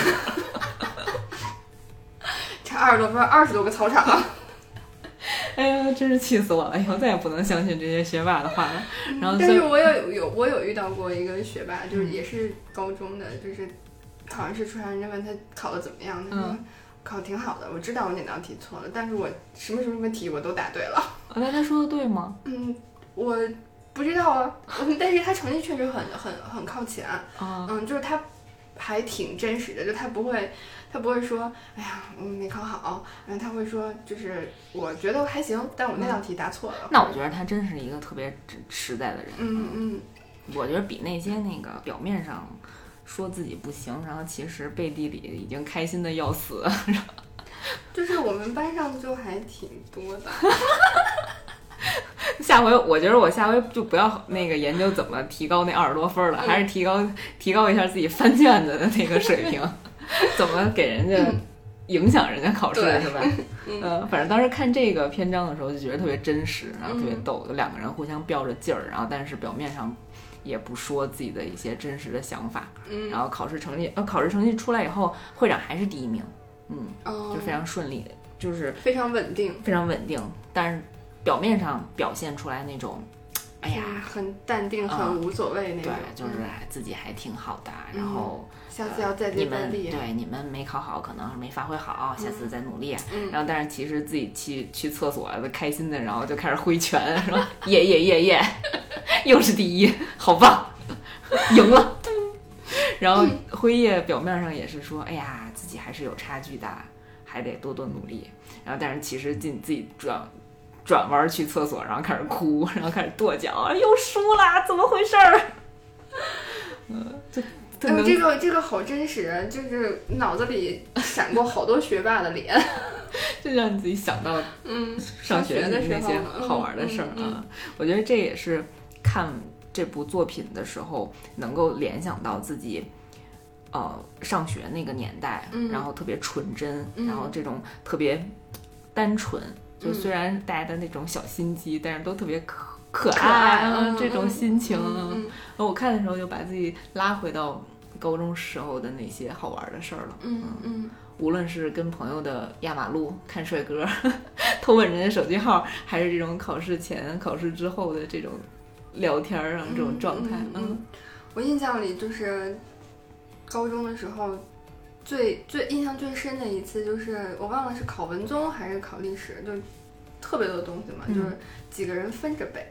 差二十多分，二十多个操场。哎呀，真是气死我了！以后再也不能相信这些学霸的话了。然后但是我有有我有遇到过一个学霸，就是也是高中的，就是好像是出来，人家问他考的怎么样，他说、嗯考挺好的，我知道我哪道题错了，但是我什么什么什么题我都答对了。哦那他说的对吗？嗯，我不知道啊，嗯但是他成绩确实很很很靠前，啊，嗯，就是他还挺真实的，就他不会，他不会说，哎呀，我没考好，然后他会说，就是我觉得还行，但我那道题答错了。那我觉得他真是一个特别实实在的人。嗯嗯，我觉得比那些那个表面上说自己不行，然后其实背地里已经开心的要死。就是我们班上就还挺多的。下回我觉得我下回就不要那个研究怎么提高那二十多分了，还是提高提高一下自己翻卷子的那个水平，怎么给人家影响人家考试是吧？嗯，反正当时看这个篇章的时候就觉得特别真实，然后特别逗，就两个人互相吊着劲儿，然后但是表面上也不说自己的一些真实的想法，嗯，然后考试成绩呃考试成绩出来以后，会长还是第一名，嗯，哦就非常顺利，就是非常稳定，非常稳定，但是表面上表现出来那种，哎呀，很淡定，很无所谓那种，对，就是自己还挺好的，然后下次要再接再厉，对，你们没考好，可能是没发挥好，下次再努力，嗯，然后但是其实自己去去厕所的开心的，然后就开始挥拳，说耶耶耶耶，又是第一，好棒，赢了，然后辉夜表面上也是说，哎呀，自己还是有差距的。还得多多努力，然后但是其实进自己转转弯去厕所，然后开始哭，然后开始跺脚，又输了，怎么回事儿？嗯，这这个这个好真实，就是脑子里闪过好多学霸的脸，就让你自己想到嗯上学的那些好玩的事儿啊。我觉得这也是看这部作品的时候能够联想到自己。呃，上学那个年代，然后特别纯真，然后这种特别单纯，就虽然大家的那种小心机，但是都特别可可爱，这种心情。然后我看的时候就把自己拉回到高中时候的那些好玩的事儿了。嗯嗯，无论是跟朋友的压马路看帅哥，偷问人家手机号，还是这种考试前、考试之后的这种聊天儿啊，这种状态。嗯，我印象里就是。高中的时候，最最印象最深的一次就是我忘了是考文综还是考历史，就特别多东西嘛，就是几个人分着背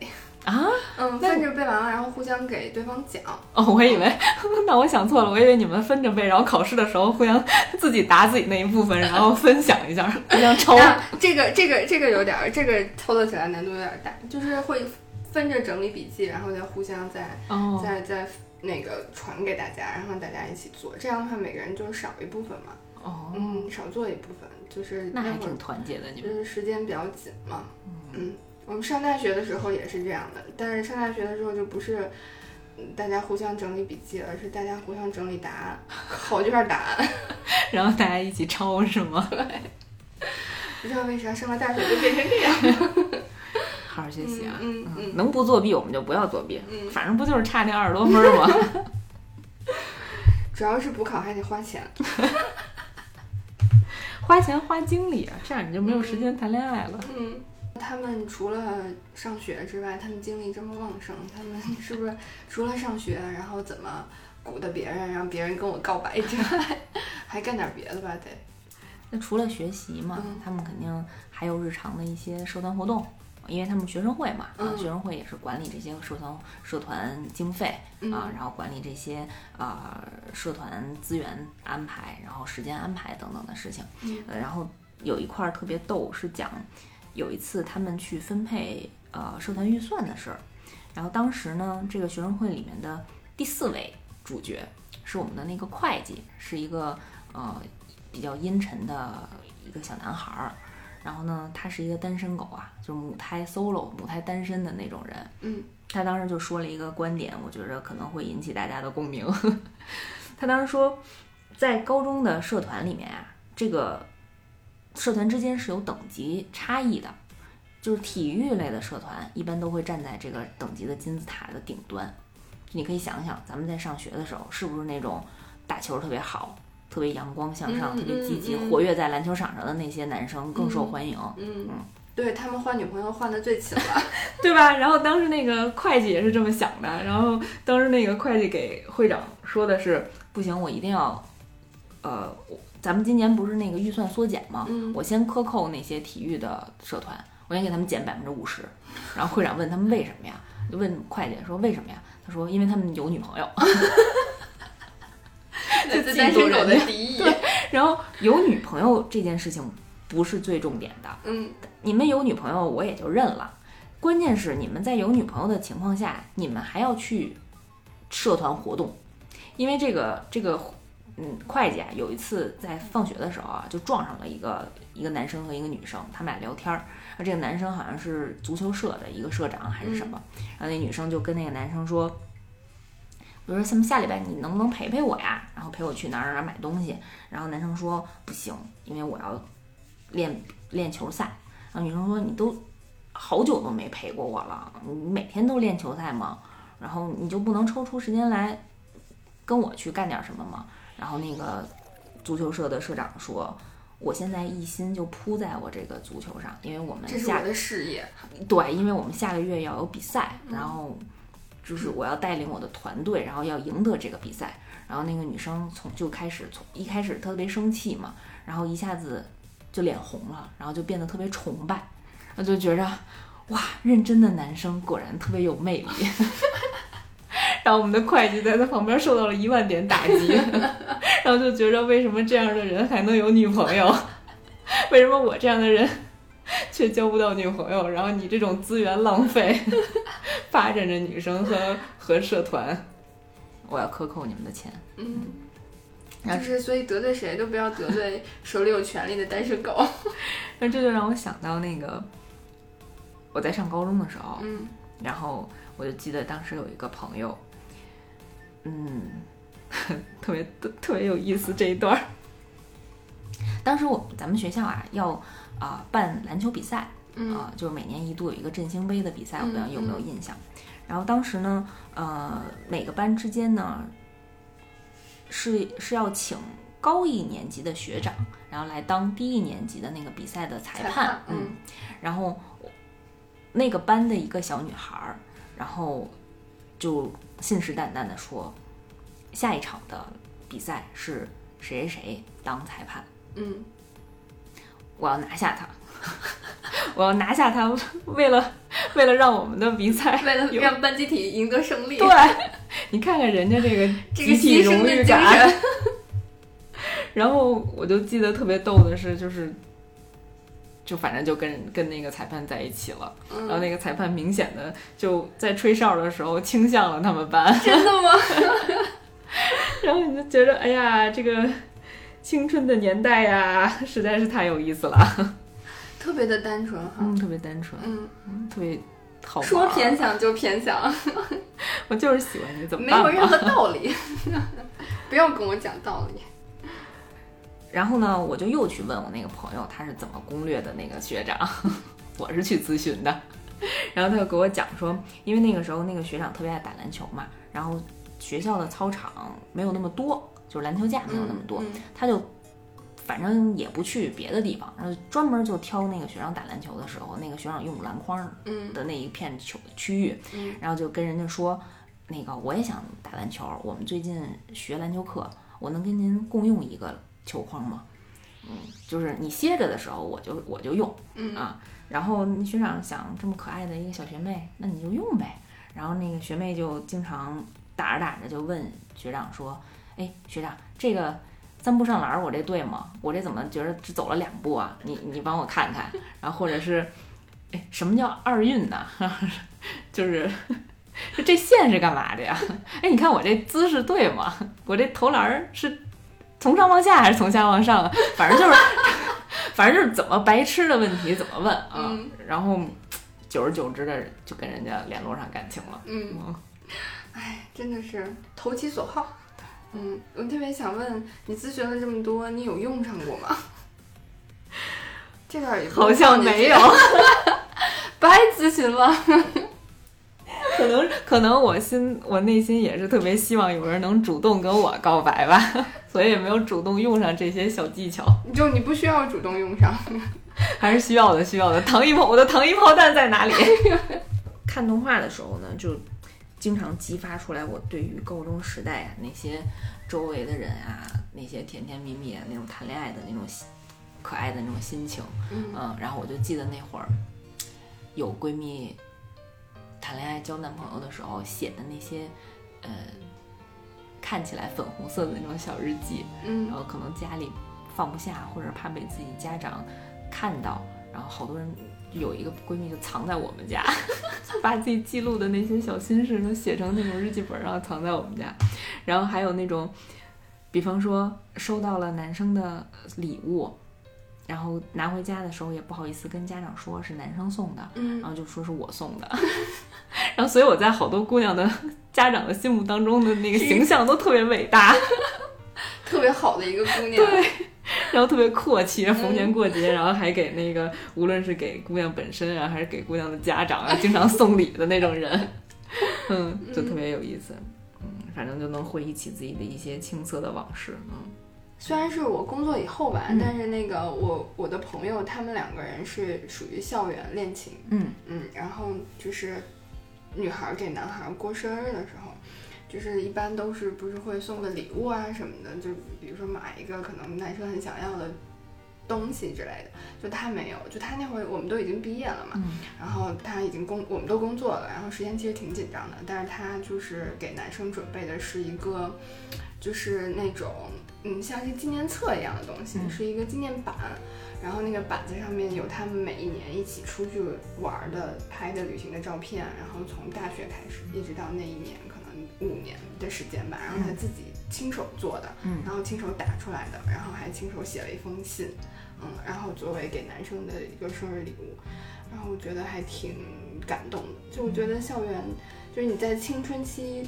啊，嗯，分着背完了，然后互相给对方讲。哦，我以为，那我想错了，我以为你们分着背，然后考试的时候互相自己答自己那一部分，然后分享一下，互相抄。这个这个这个有点儿，这个操作起来难度有点大，就是会分着整理笔记，然后再互相再再再。那个传给大家，然后大家一起做，这样的话每个人就少一部分嘛。哦，嗯，少做一部分，就是那还挺团结的。你们就是时间比较紧嘛。嗯，我们上大学的时候也是这样的，但是上大学的时候就不是大家互相整理笔记，而是大家互相整理答案，考卷答案，然后大家一起抄是吗？对。不知道为啥上了大学就变成这样了。好好学习啊！嗯嗯，能不作弊我们就不要作弊。嗯，反正不就是差那二十多分吗？主要是补考还得花钱，花钱花精力啊，这样你就没有时间谈恋爱了。嗯，他们除了上学之外，他们精力这么旺盛，他们 是不是除了上学，然后怎么鼓捣别人，让别人跟我告白之外，还干点别的吧？得。那除了学习嘛，他们肯定还有日常的一些社团活动。因为他们学生会嘛，啊，学生会也是管理这些社团社团经费啊，然后管理这些啊社团资源安排，然后时间安排等等的事情。呃，然后有一块特别逗，是讲有一次他们去分配呃社团预算的事儿。然后当时呢，这个学生会里面的第四位主角是我们的那个会计，是一个呃比较阴沉的一个小男孩儿。然后呢，他是一个单身狗啊，就是母胎 solo、母胎单身的那种人。嗯，他当时就说了一个观点，我觉着可能会引起大家的共鸣。他当时说，在高中的社团里面啊，这个社团之间是有等级差异的，就是体育类的社团一般都会站在这个等级的金字塔的顶端。你可以想想，咱们在上学的时候，是不是那种打球特别好？特别阳光向上，特别积极，活跃在篮球场上的那些男生更受欢迎。嗯嗯，对他们换女朋友换的最勤了，对吧？然后当时那个会计也是这么想的。然后当时那个会计给会长说的是：不行，我一定要，呃，咱们今年不是那个预算缩减吗？我先克扣那些体育的社团，我先给他们减百分之五十。然后会长问他们为什么呀？就问会计说为什么呀？他说因为他们有女朋友。就单身狗的敌意。对，然后有女朋友这件事情不是最重点的。嗯，你们有女朋友我也就认了。关键是你们在有女朋友的情况下，你们还要去社团活动，因为这个这个嗯，会计啊，有一次在放学的时候啊，就撞上了一个一个男生和一个女生，他们俩聊天儿。而这个男生好像是足球社的一个社长还是什么，然后那女生就跟那个男生说。比如说，下下礼拜你能不能陪陪我呀？然后陪我去哪儿哪儿买东西？然后男生说不行，因为我要练练球赛。然后女生说你都好久都没陪过我了，你每天都练球赛吗？然后你就不能抽出时间来跟我去干点什么吗？然后那个足球社的社长说，我现在一心就扑在我这个足球上，因为我们下这是我的事业。对，因为我们下个月要有比赛，嗯然后就是我要带领我的团队，然后要赢得这个比赛。然后那个女生从就开始从一开始特别生气嘛，然后一下子就脸红了，然后就变得特别崇拜，我就觉着哇，认真的男生果然特别有魅力。然后我们的会计在他旁边受到了一万点打击，然后就觉着为什么这样的人还能有女朋友？为什么我这样的人却交不到女朋友？然后你这种资源浪费，发展着女生和和社团，我要克扣你们的钱。嗯，然后就是所以得罪谁都不要得罪手里有权力的单身狗。那这就让我想到那个我在上高中的时候，嗯然后我就记得当时有一个朋友，嗯，特别特别有意思这一段儿。当时我咱们学校啊要啊、办篮球比赛，嗯啊、就是每年一度有一个振兴杯的比赛，我不知道嗯有没有嗯印象。然后当时呢，呃，每个班之间呢是是要请高一年级的学长，然后来当低一年级的那个比赛的裁判，裁判嗯嗯，然后那个班的一个小女孩儿，然后就信誓旦旦的说，下一场的比赛是谁谁谁当裁判。嗯我要拿下他，我要拿下他，为了为了让我们的比赛为了让班集体赢得胜利，对，你看看人家这个 集体荣誉感。神，然后我就记得特别逗的是，就是就反正就跟跟那个裁判在一起了，然后嗯，那个裁判明显的就在吹哨的时候倾向了他们班，真的吗？然后你就觉得哎呀，这个青春的年代呀，实在是太有意思了，特别的单纯哈，嗯，特别单纯，嗯，嗯，特别好说偏向就偏向，我就是喜欢你，怎么办？没有任何道理，不要跟我讲道理。然后呢，我就又去问我那个朋友，他是怎么攻略的那个学长，我是去咨询的。然后他就给我讲说，因为那个时候那个学长特别爱打篮球嘛，然后学校的操场没有那么多，就是篮球架没有那么多，嗯他就反正也不去别的地方，然后专门就挑那个学长打篮球的时候，那个学长用篮筐嗯。的那一片球区域，嗯。然后就跟人家说，那个我也想打篮球，我们最近学篮球课，我能跟您共用一个球框嘛？嗯，就是你歇着的时候，我就我就用嗯啊。然后学长想这么可爱的一个小学妹，那你就用呗。然后那个学妹就经常打着打着就问学长说：“哎，学长，这个三步上篮儿我这对吗？我这怎么觉得只走了两步啊？你你帮我看看。”然后或者是，哎，什么叫二运呢？就是这线是干嘛的呀？哎，你看我这姿势对吗？我这投篮儿是从上往下还是从下往上啊？反正就是，反正就是怎么白痴的问题怎么问啊。嗯然后久而久之的就跟人家联络上感情了。嗯，嗯，哎，真的是投其所好。嗯，我特别想问你，咨询了这么多，你有用上过吗？这段儿也好像没有，白咨询了。可能可能我心我内心也是特别希望有人能主动跟我告白吧，所以也没有主动用上这些小技巧，就你不需要主动用上。还是需要的需要的。糖衣炮，我的糖衣炮弹在哪里？看动画的时候呢，就经常激发出来我对于高中时代啊那些周围的人啊，那些甜甜蜜蜜啊那种谈恋爱的那种心可爱的那种心情。嗯嗯，然后我就记得那会儿有闺蜜谈恋爱交男朋友的时候写的那些，呃，看起来粉红色的那种小日记，嗯然嗯后可能家里放不下，或者怕被自己家长看到，然后好多人有一个闺蜜就藏在我们家，把自己记录的那些小心事都写成那种日记本，然后藏在我们家，然后还有那种，比方说收到了男生的礼物。然后拿回家的时候也不好意思跟家长说是男生送的，嗯。然嗯，后就说是我送的，然后所以我在好多姑娘的 家长的心目当中的那个形象都特别伟大，特别好的一个姑娘。对然后特别阔气，逢年过节，然后还给那个无论是给姑娘本身啊，还是给姑娘的家长啊，经常送礼的那种人，嗯，就特别有意思，嗯，反正就能回忆起自己的一些青涩的往事，嗯，虽然是我工作以后吧，嗯。但是那个我我的朋友他们两个人是属于校园恋情，嗯。嗯，然后就是女孩儿给男孩儿过生日的时候，就是一般都是不是会送个礼物啊什么的，就比如说买一个可能男生很想要的东西之类的，就他没有，就他那会儿我们都已经毕业了嘛，嗯然后他已经工，我们都工作了，然后时间其实挺紧张的，但是他就是给男生准备的是一个，就是那种嗯像是纪念册一样的东西，嗯是一个纪念板，然后那个板子上面有他们每一年一起出去玩的拍的旅行的照片，然后从大学开始一直到那一年可能五年的时间吧，然后他自己亲手做的，嗯。然后亲手打出来的，然后还亲手写了一封信，嗯，然后作为给男生的一个生日礼物，然后我觉得还挺感动的。就我觉得校园，就是你在青春期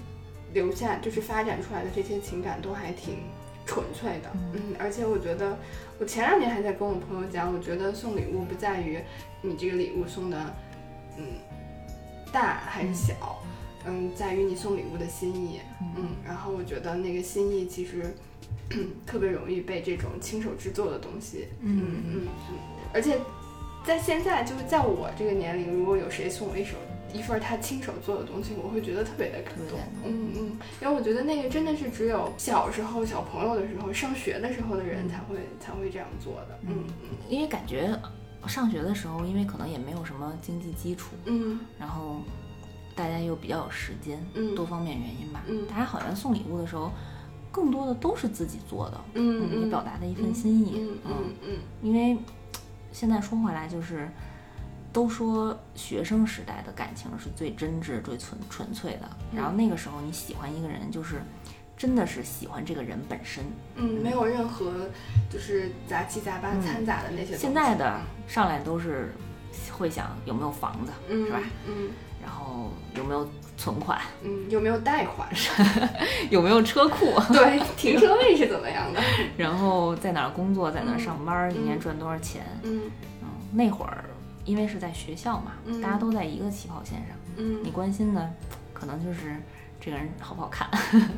留下，就是发展出来的这些情感都还挺纯粹的，嗯。嗯，而且我觉得，我前两年还在跟我朋友讲，我觉得送礼物不在于你这个礼物送的，嗯，大还是小，嗯，在于你送礼物的心意，嗯，然后我觉得那个心意其实 特别容易被这种亲手制作的东西，嗯嗯嗯嗯，而且在现在就是在我这个年龄，如果有谁送我一手一份他亲手做的东西，我会觉得特别的感动嗯嗯，因为我觉得那个真的是只有小时候小朋友的时候上学的时候的人才会。才会这样做的，嗯嗯因为感觉上学的时候，因为可能也没有什么经济基础，嗯然后大家又比较有时间，嗯多方面原因吧，嗯。大家好像送礼物的时候，更多的都是自己做的，嗯也表达的一份心意，嗯嗯嗯。因为现在说回来，就是都说学生时代的感情是最真挚、最纯纯粹的。嗯然后那个时候你喜欢一个人，就是真的是喜欢这个人本身。嗯，没有任何就是杂七杂八嗯掺杂的那些。现在的上来都是会想有没有房子，嗯是吧？嗯然后有没有存款，嗯，有没有贷款？有没有车库，对，停车位是怎么样的？然后在哪儿工作，在哪儿上班，嗯一年赚多少钱。嗯嗯，那会儿因为是在学校嘛，嗯大家都在一个起跑线上。嗯你关心的可能就是这个人好不好看，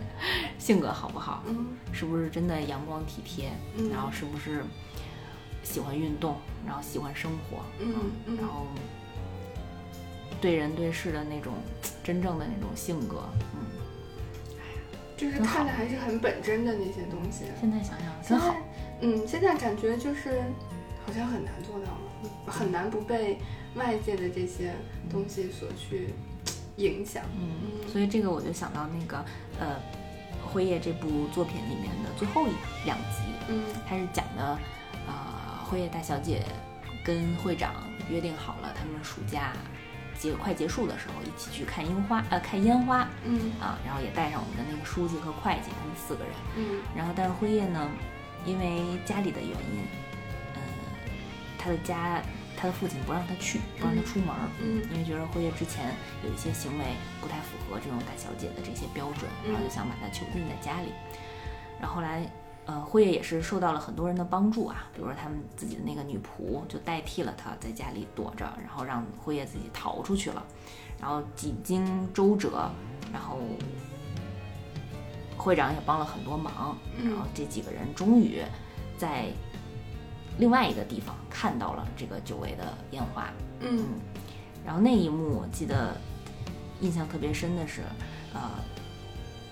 性格好不好，嗯是不是真的阳光体贴，嗯然后是不是喜欢运动，然后喜欢生活，嗯嗯然后对人对事的那种真正的那种性格，嗯，就是看的还是很本真的那些东西。现在想想真好，，嗯，现在感觉就是好像很难做到，很难不被外界的这些东西所去影响。嗯，所以这个我就想到那个呃，《辉夜》这部作品里面的最后一两集，嗯。它是讲的，呃，辉夜大小姐跟会长约定好了，他们暑假结快结束的时候一起去看樱花，呃，看烟花。嗯。啊，然后也带上我们的那个书记和会计，他们四个人。嗯。然后但是辉夜呢，因为家里的原因，呃，他的家他的父亲不让他去，不让他出门儿，嗯因为觉得辉夜之前有一些行为不太符合这种大小姐的这些标准，嗯然后就想把她囚禁在家里。然后后来，呃，辉夜也是受到了很多人的帮助啊，比如说他们自己的那个女仆就代替了他在家里躲着，然后让辉夜自己逃出去了。然后几经周折，然后会长也帮了很多忙，嗯然后这几个人终于在另外一个地方看到了这个久违的烟花。嗯然后那一幕我记得印象特别深的是，呃，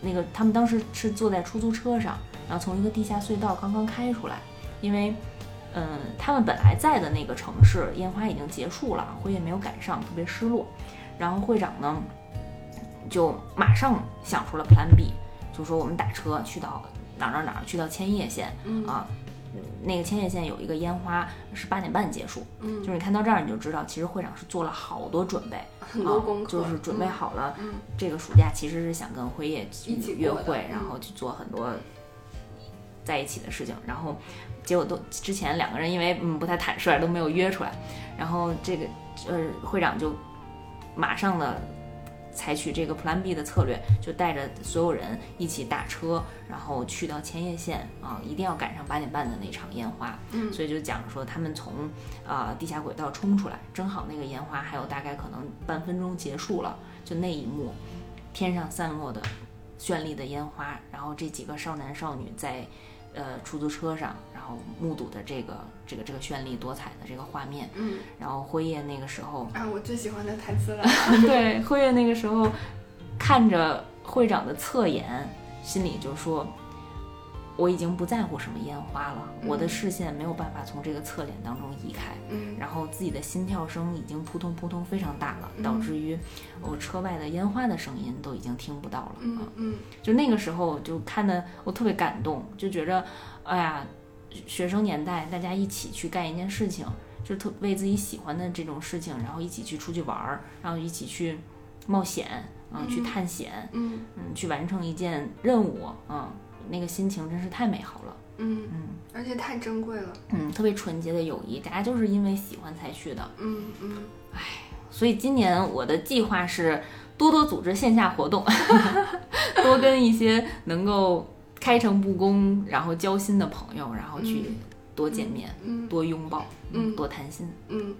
那个他们当时是坐在出租车上，然后从一个地下隧道刚刚开出来，因为，嗯，他们本来在的那个城市烟花已经结束了，辉夜没有赶上，特别失落。然后会长呢，就马上想出了 Plan B，就说我们打车去到哪儿哪儿哪儿，去到千叶县嗯啊。嗯那个千叶县有一个烟花是八点半结束，嗯，就是你看到这儿你就知道，其实会长是做了好多准备，很多功课，啊，就是准备好了。嗯。这个暑假其实是想跟辉夜去一起约会，嗯。然后去做很多在一起的事情，然后结果都之前两个人因为嗯不太坦率都没有约出来，然后这个呃会长就马上的采取这个 Plan B 的策略，就带着所有人一起打车，然后去到千叶县啊，一定要赶上八点半的那场烟花。嗯所以就讲说他们从呃地下轨道冲出来，正好那个烟花还有大概可能半分钟结束了，就那一幕，天上散落的绚丽的烟花，然后这几个少男少女在呃出租车上，然后目睹的这个这个这个绚丽多彩的这个画面。嗯，然后辉夜那个时候，啊，我最喜欢的台词了。对，辉夜那个时候看着会长的侧颜，心里就说。我已经不在乎什么烟花了，我的视线没有办法从这个侧脸当中移开，嗯，然后自己的心跳声已经扑通扑通非常大了，嗯。导致于我车外的烟花的声音都已经听不到了嗯啊！嗯。就那个时候就看的我特别感动，就觉着，哎呀，学生年代大家一起去干一件事情，就特为自己喜欢的这种事情，然后一起去出去玩儿，然后一起去冒险啊，去嗯。探险，嗯嗯，去完成一件任务啊，那个心情真是太美好了。嗯，嗯而且太珍贵了。嗯，特别纯洁的友谊，大家就是因为喜欢才去的。嗯嗯，哎所以今年我的计划是多多组织线下活动，多跟一些能够开诚布公，然后交心的朋友，然后去嗯多见面、嗯多拥抱、嗯多谈心。嗯，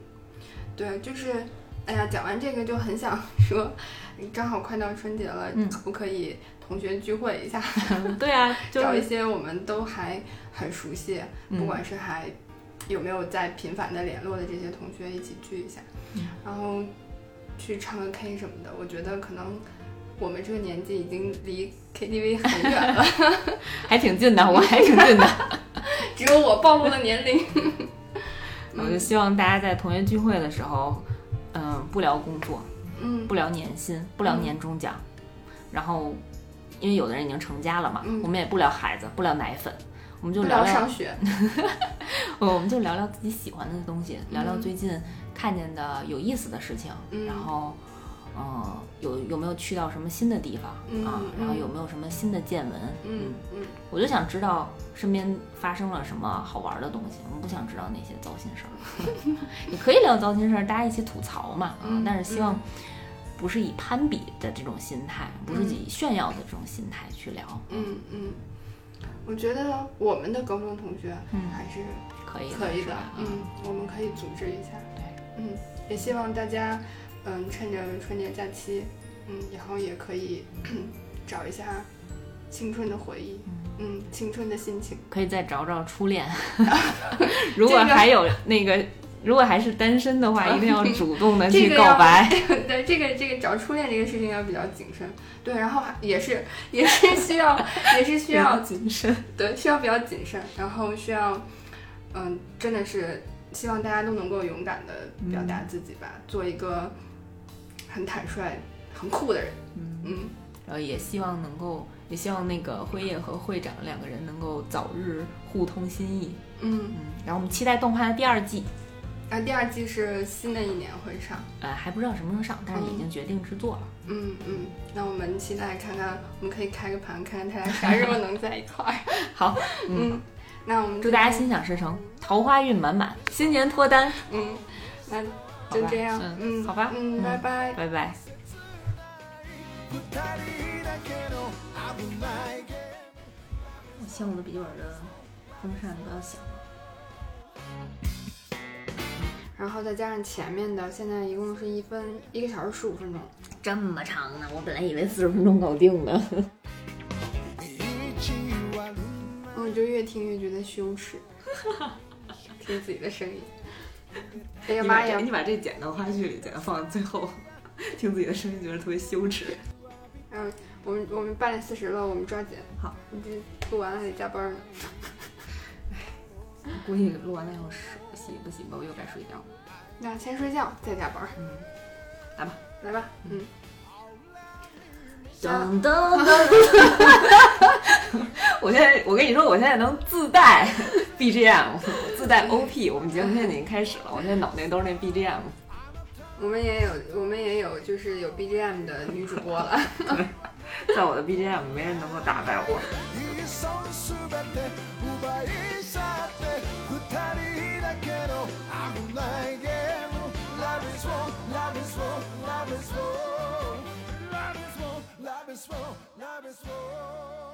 对，就是，哎呀，讲完这个就很想说，正好快到春节了，嗯可不可以同学聚会一下，对啊，就找一些我们都还很熟悉，不嗯管是还有没有在频繁的联络的这些同学一起聚一下，嗯然后去唱个 K 什么的。我觉得可能我们这个年纪已经离 KTV 很远了，还挺近的，我还挺近的。只有我暴露了年龄。我就希望大家在同学聚会的时候，嗯、不聊工作，嗯不聊年薪，不聊年终奖，然后因为有的人已经成家了嘛，嗯我们也不聊孩子，不聊奶粉，我们就聊聊聊上学，呃我们就聊聊自己喜欢的东西，聊聊嗯最近看见的有意思的事情，嗯然后，嗯、有有没有去到什么新的地方、嗯啊？然后嗯有没有什么新的见闻？嗯嗯我就想知道身边发生了什么好玩的东西，我们不想知道那些糟心事儿。也可以聊糟心事儿，大家一起吐槽嘛啊！嗯但是希望不是以攀比的这种心态，不是嗯以炫耀的这种心态去聊，嗯嗯，我觉得我们的高中同学嗯还是可以可以的，嗯，我们可以组织一下，对，嗯，也希望大家，嗯，趁着春节假期，嗯，然后也可以找一下青春的回忆，嗯，青春的心情，可以再找找初恋。如果还有那个，如果还是单身的话，一定要 主动的去这个要告白。对，这个这个找初恋这个事情要比较谨慎，对，然后还也是也是需要也是需要谨慎。对，需要比较谨慎，然后需要，嗯，真的是希望大家都能够勇敢的表达自己吧，做一个很坦率、很酷的人。嗯，嗯，然后也希望能够，也希望那个辉夜和会长两个人能够早日互通心意。嗯，嗯，然后我们期待动画的第二季，那第二季是新的一年会上。呃，还不知道什么时候上，但是已嗯经决定制作了。嗯嗯，那我们期待看看，我们可以开个盘，看看他俩啥时候能在一块儿。好，嗯，嗯，那我们祝大家心想事成，桃花运满满，新年脱单。嗯，那好吧就这样。嗯嗯，好吧嗯，嗯拜拜。拜拜。二人だけの危ないゲーム我希望我的笔记本的风扇不要响。然后再加上前面的，现在一共是一分一个小时十五分钟。这么长呢？我本来以为四十分钟搞定呢。意地悪我就越听越觉得羞耻，听自己的声音。 哎呀妈呀！你把这剪到花絮里，剪到放到最后，听自己的声音觉得特别羞耻。嗯，我们我们八点四十了，我们抓紧。好，你这录完了还得加班呢。估计录完了以后洗洗不洗吧，我又该睡觉了。那先睡觉，再加班。嗯，来吧。来吧，嗯。噔噔噔！我现在，我跟你说，我现在能自带 BGM，自带 OP。我们节目现在已经开始了，我现在脑内都是那 BGM。我们也有，我们也有，就是有 BGM 的女主播了。在我的 BGM，没人能够打败我。Life is full, life is full.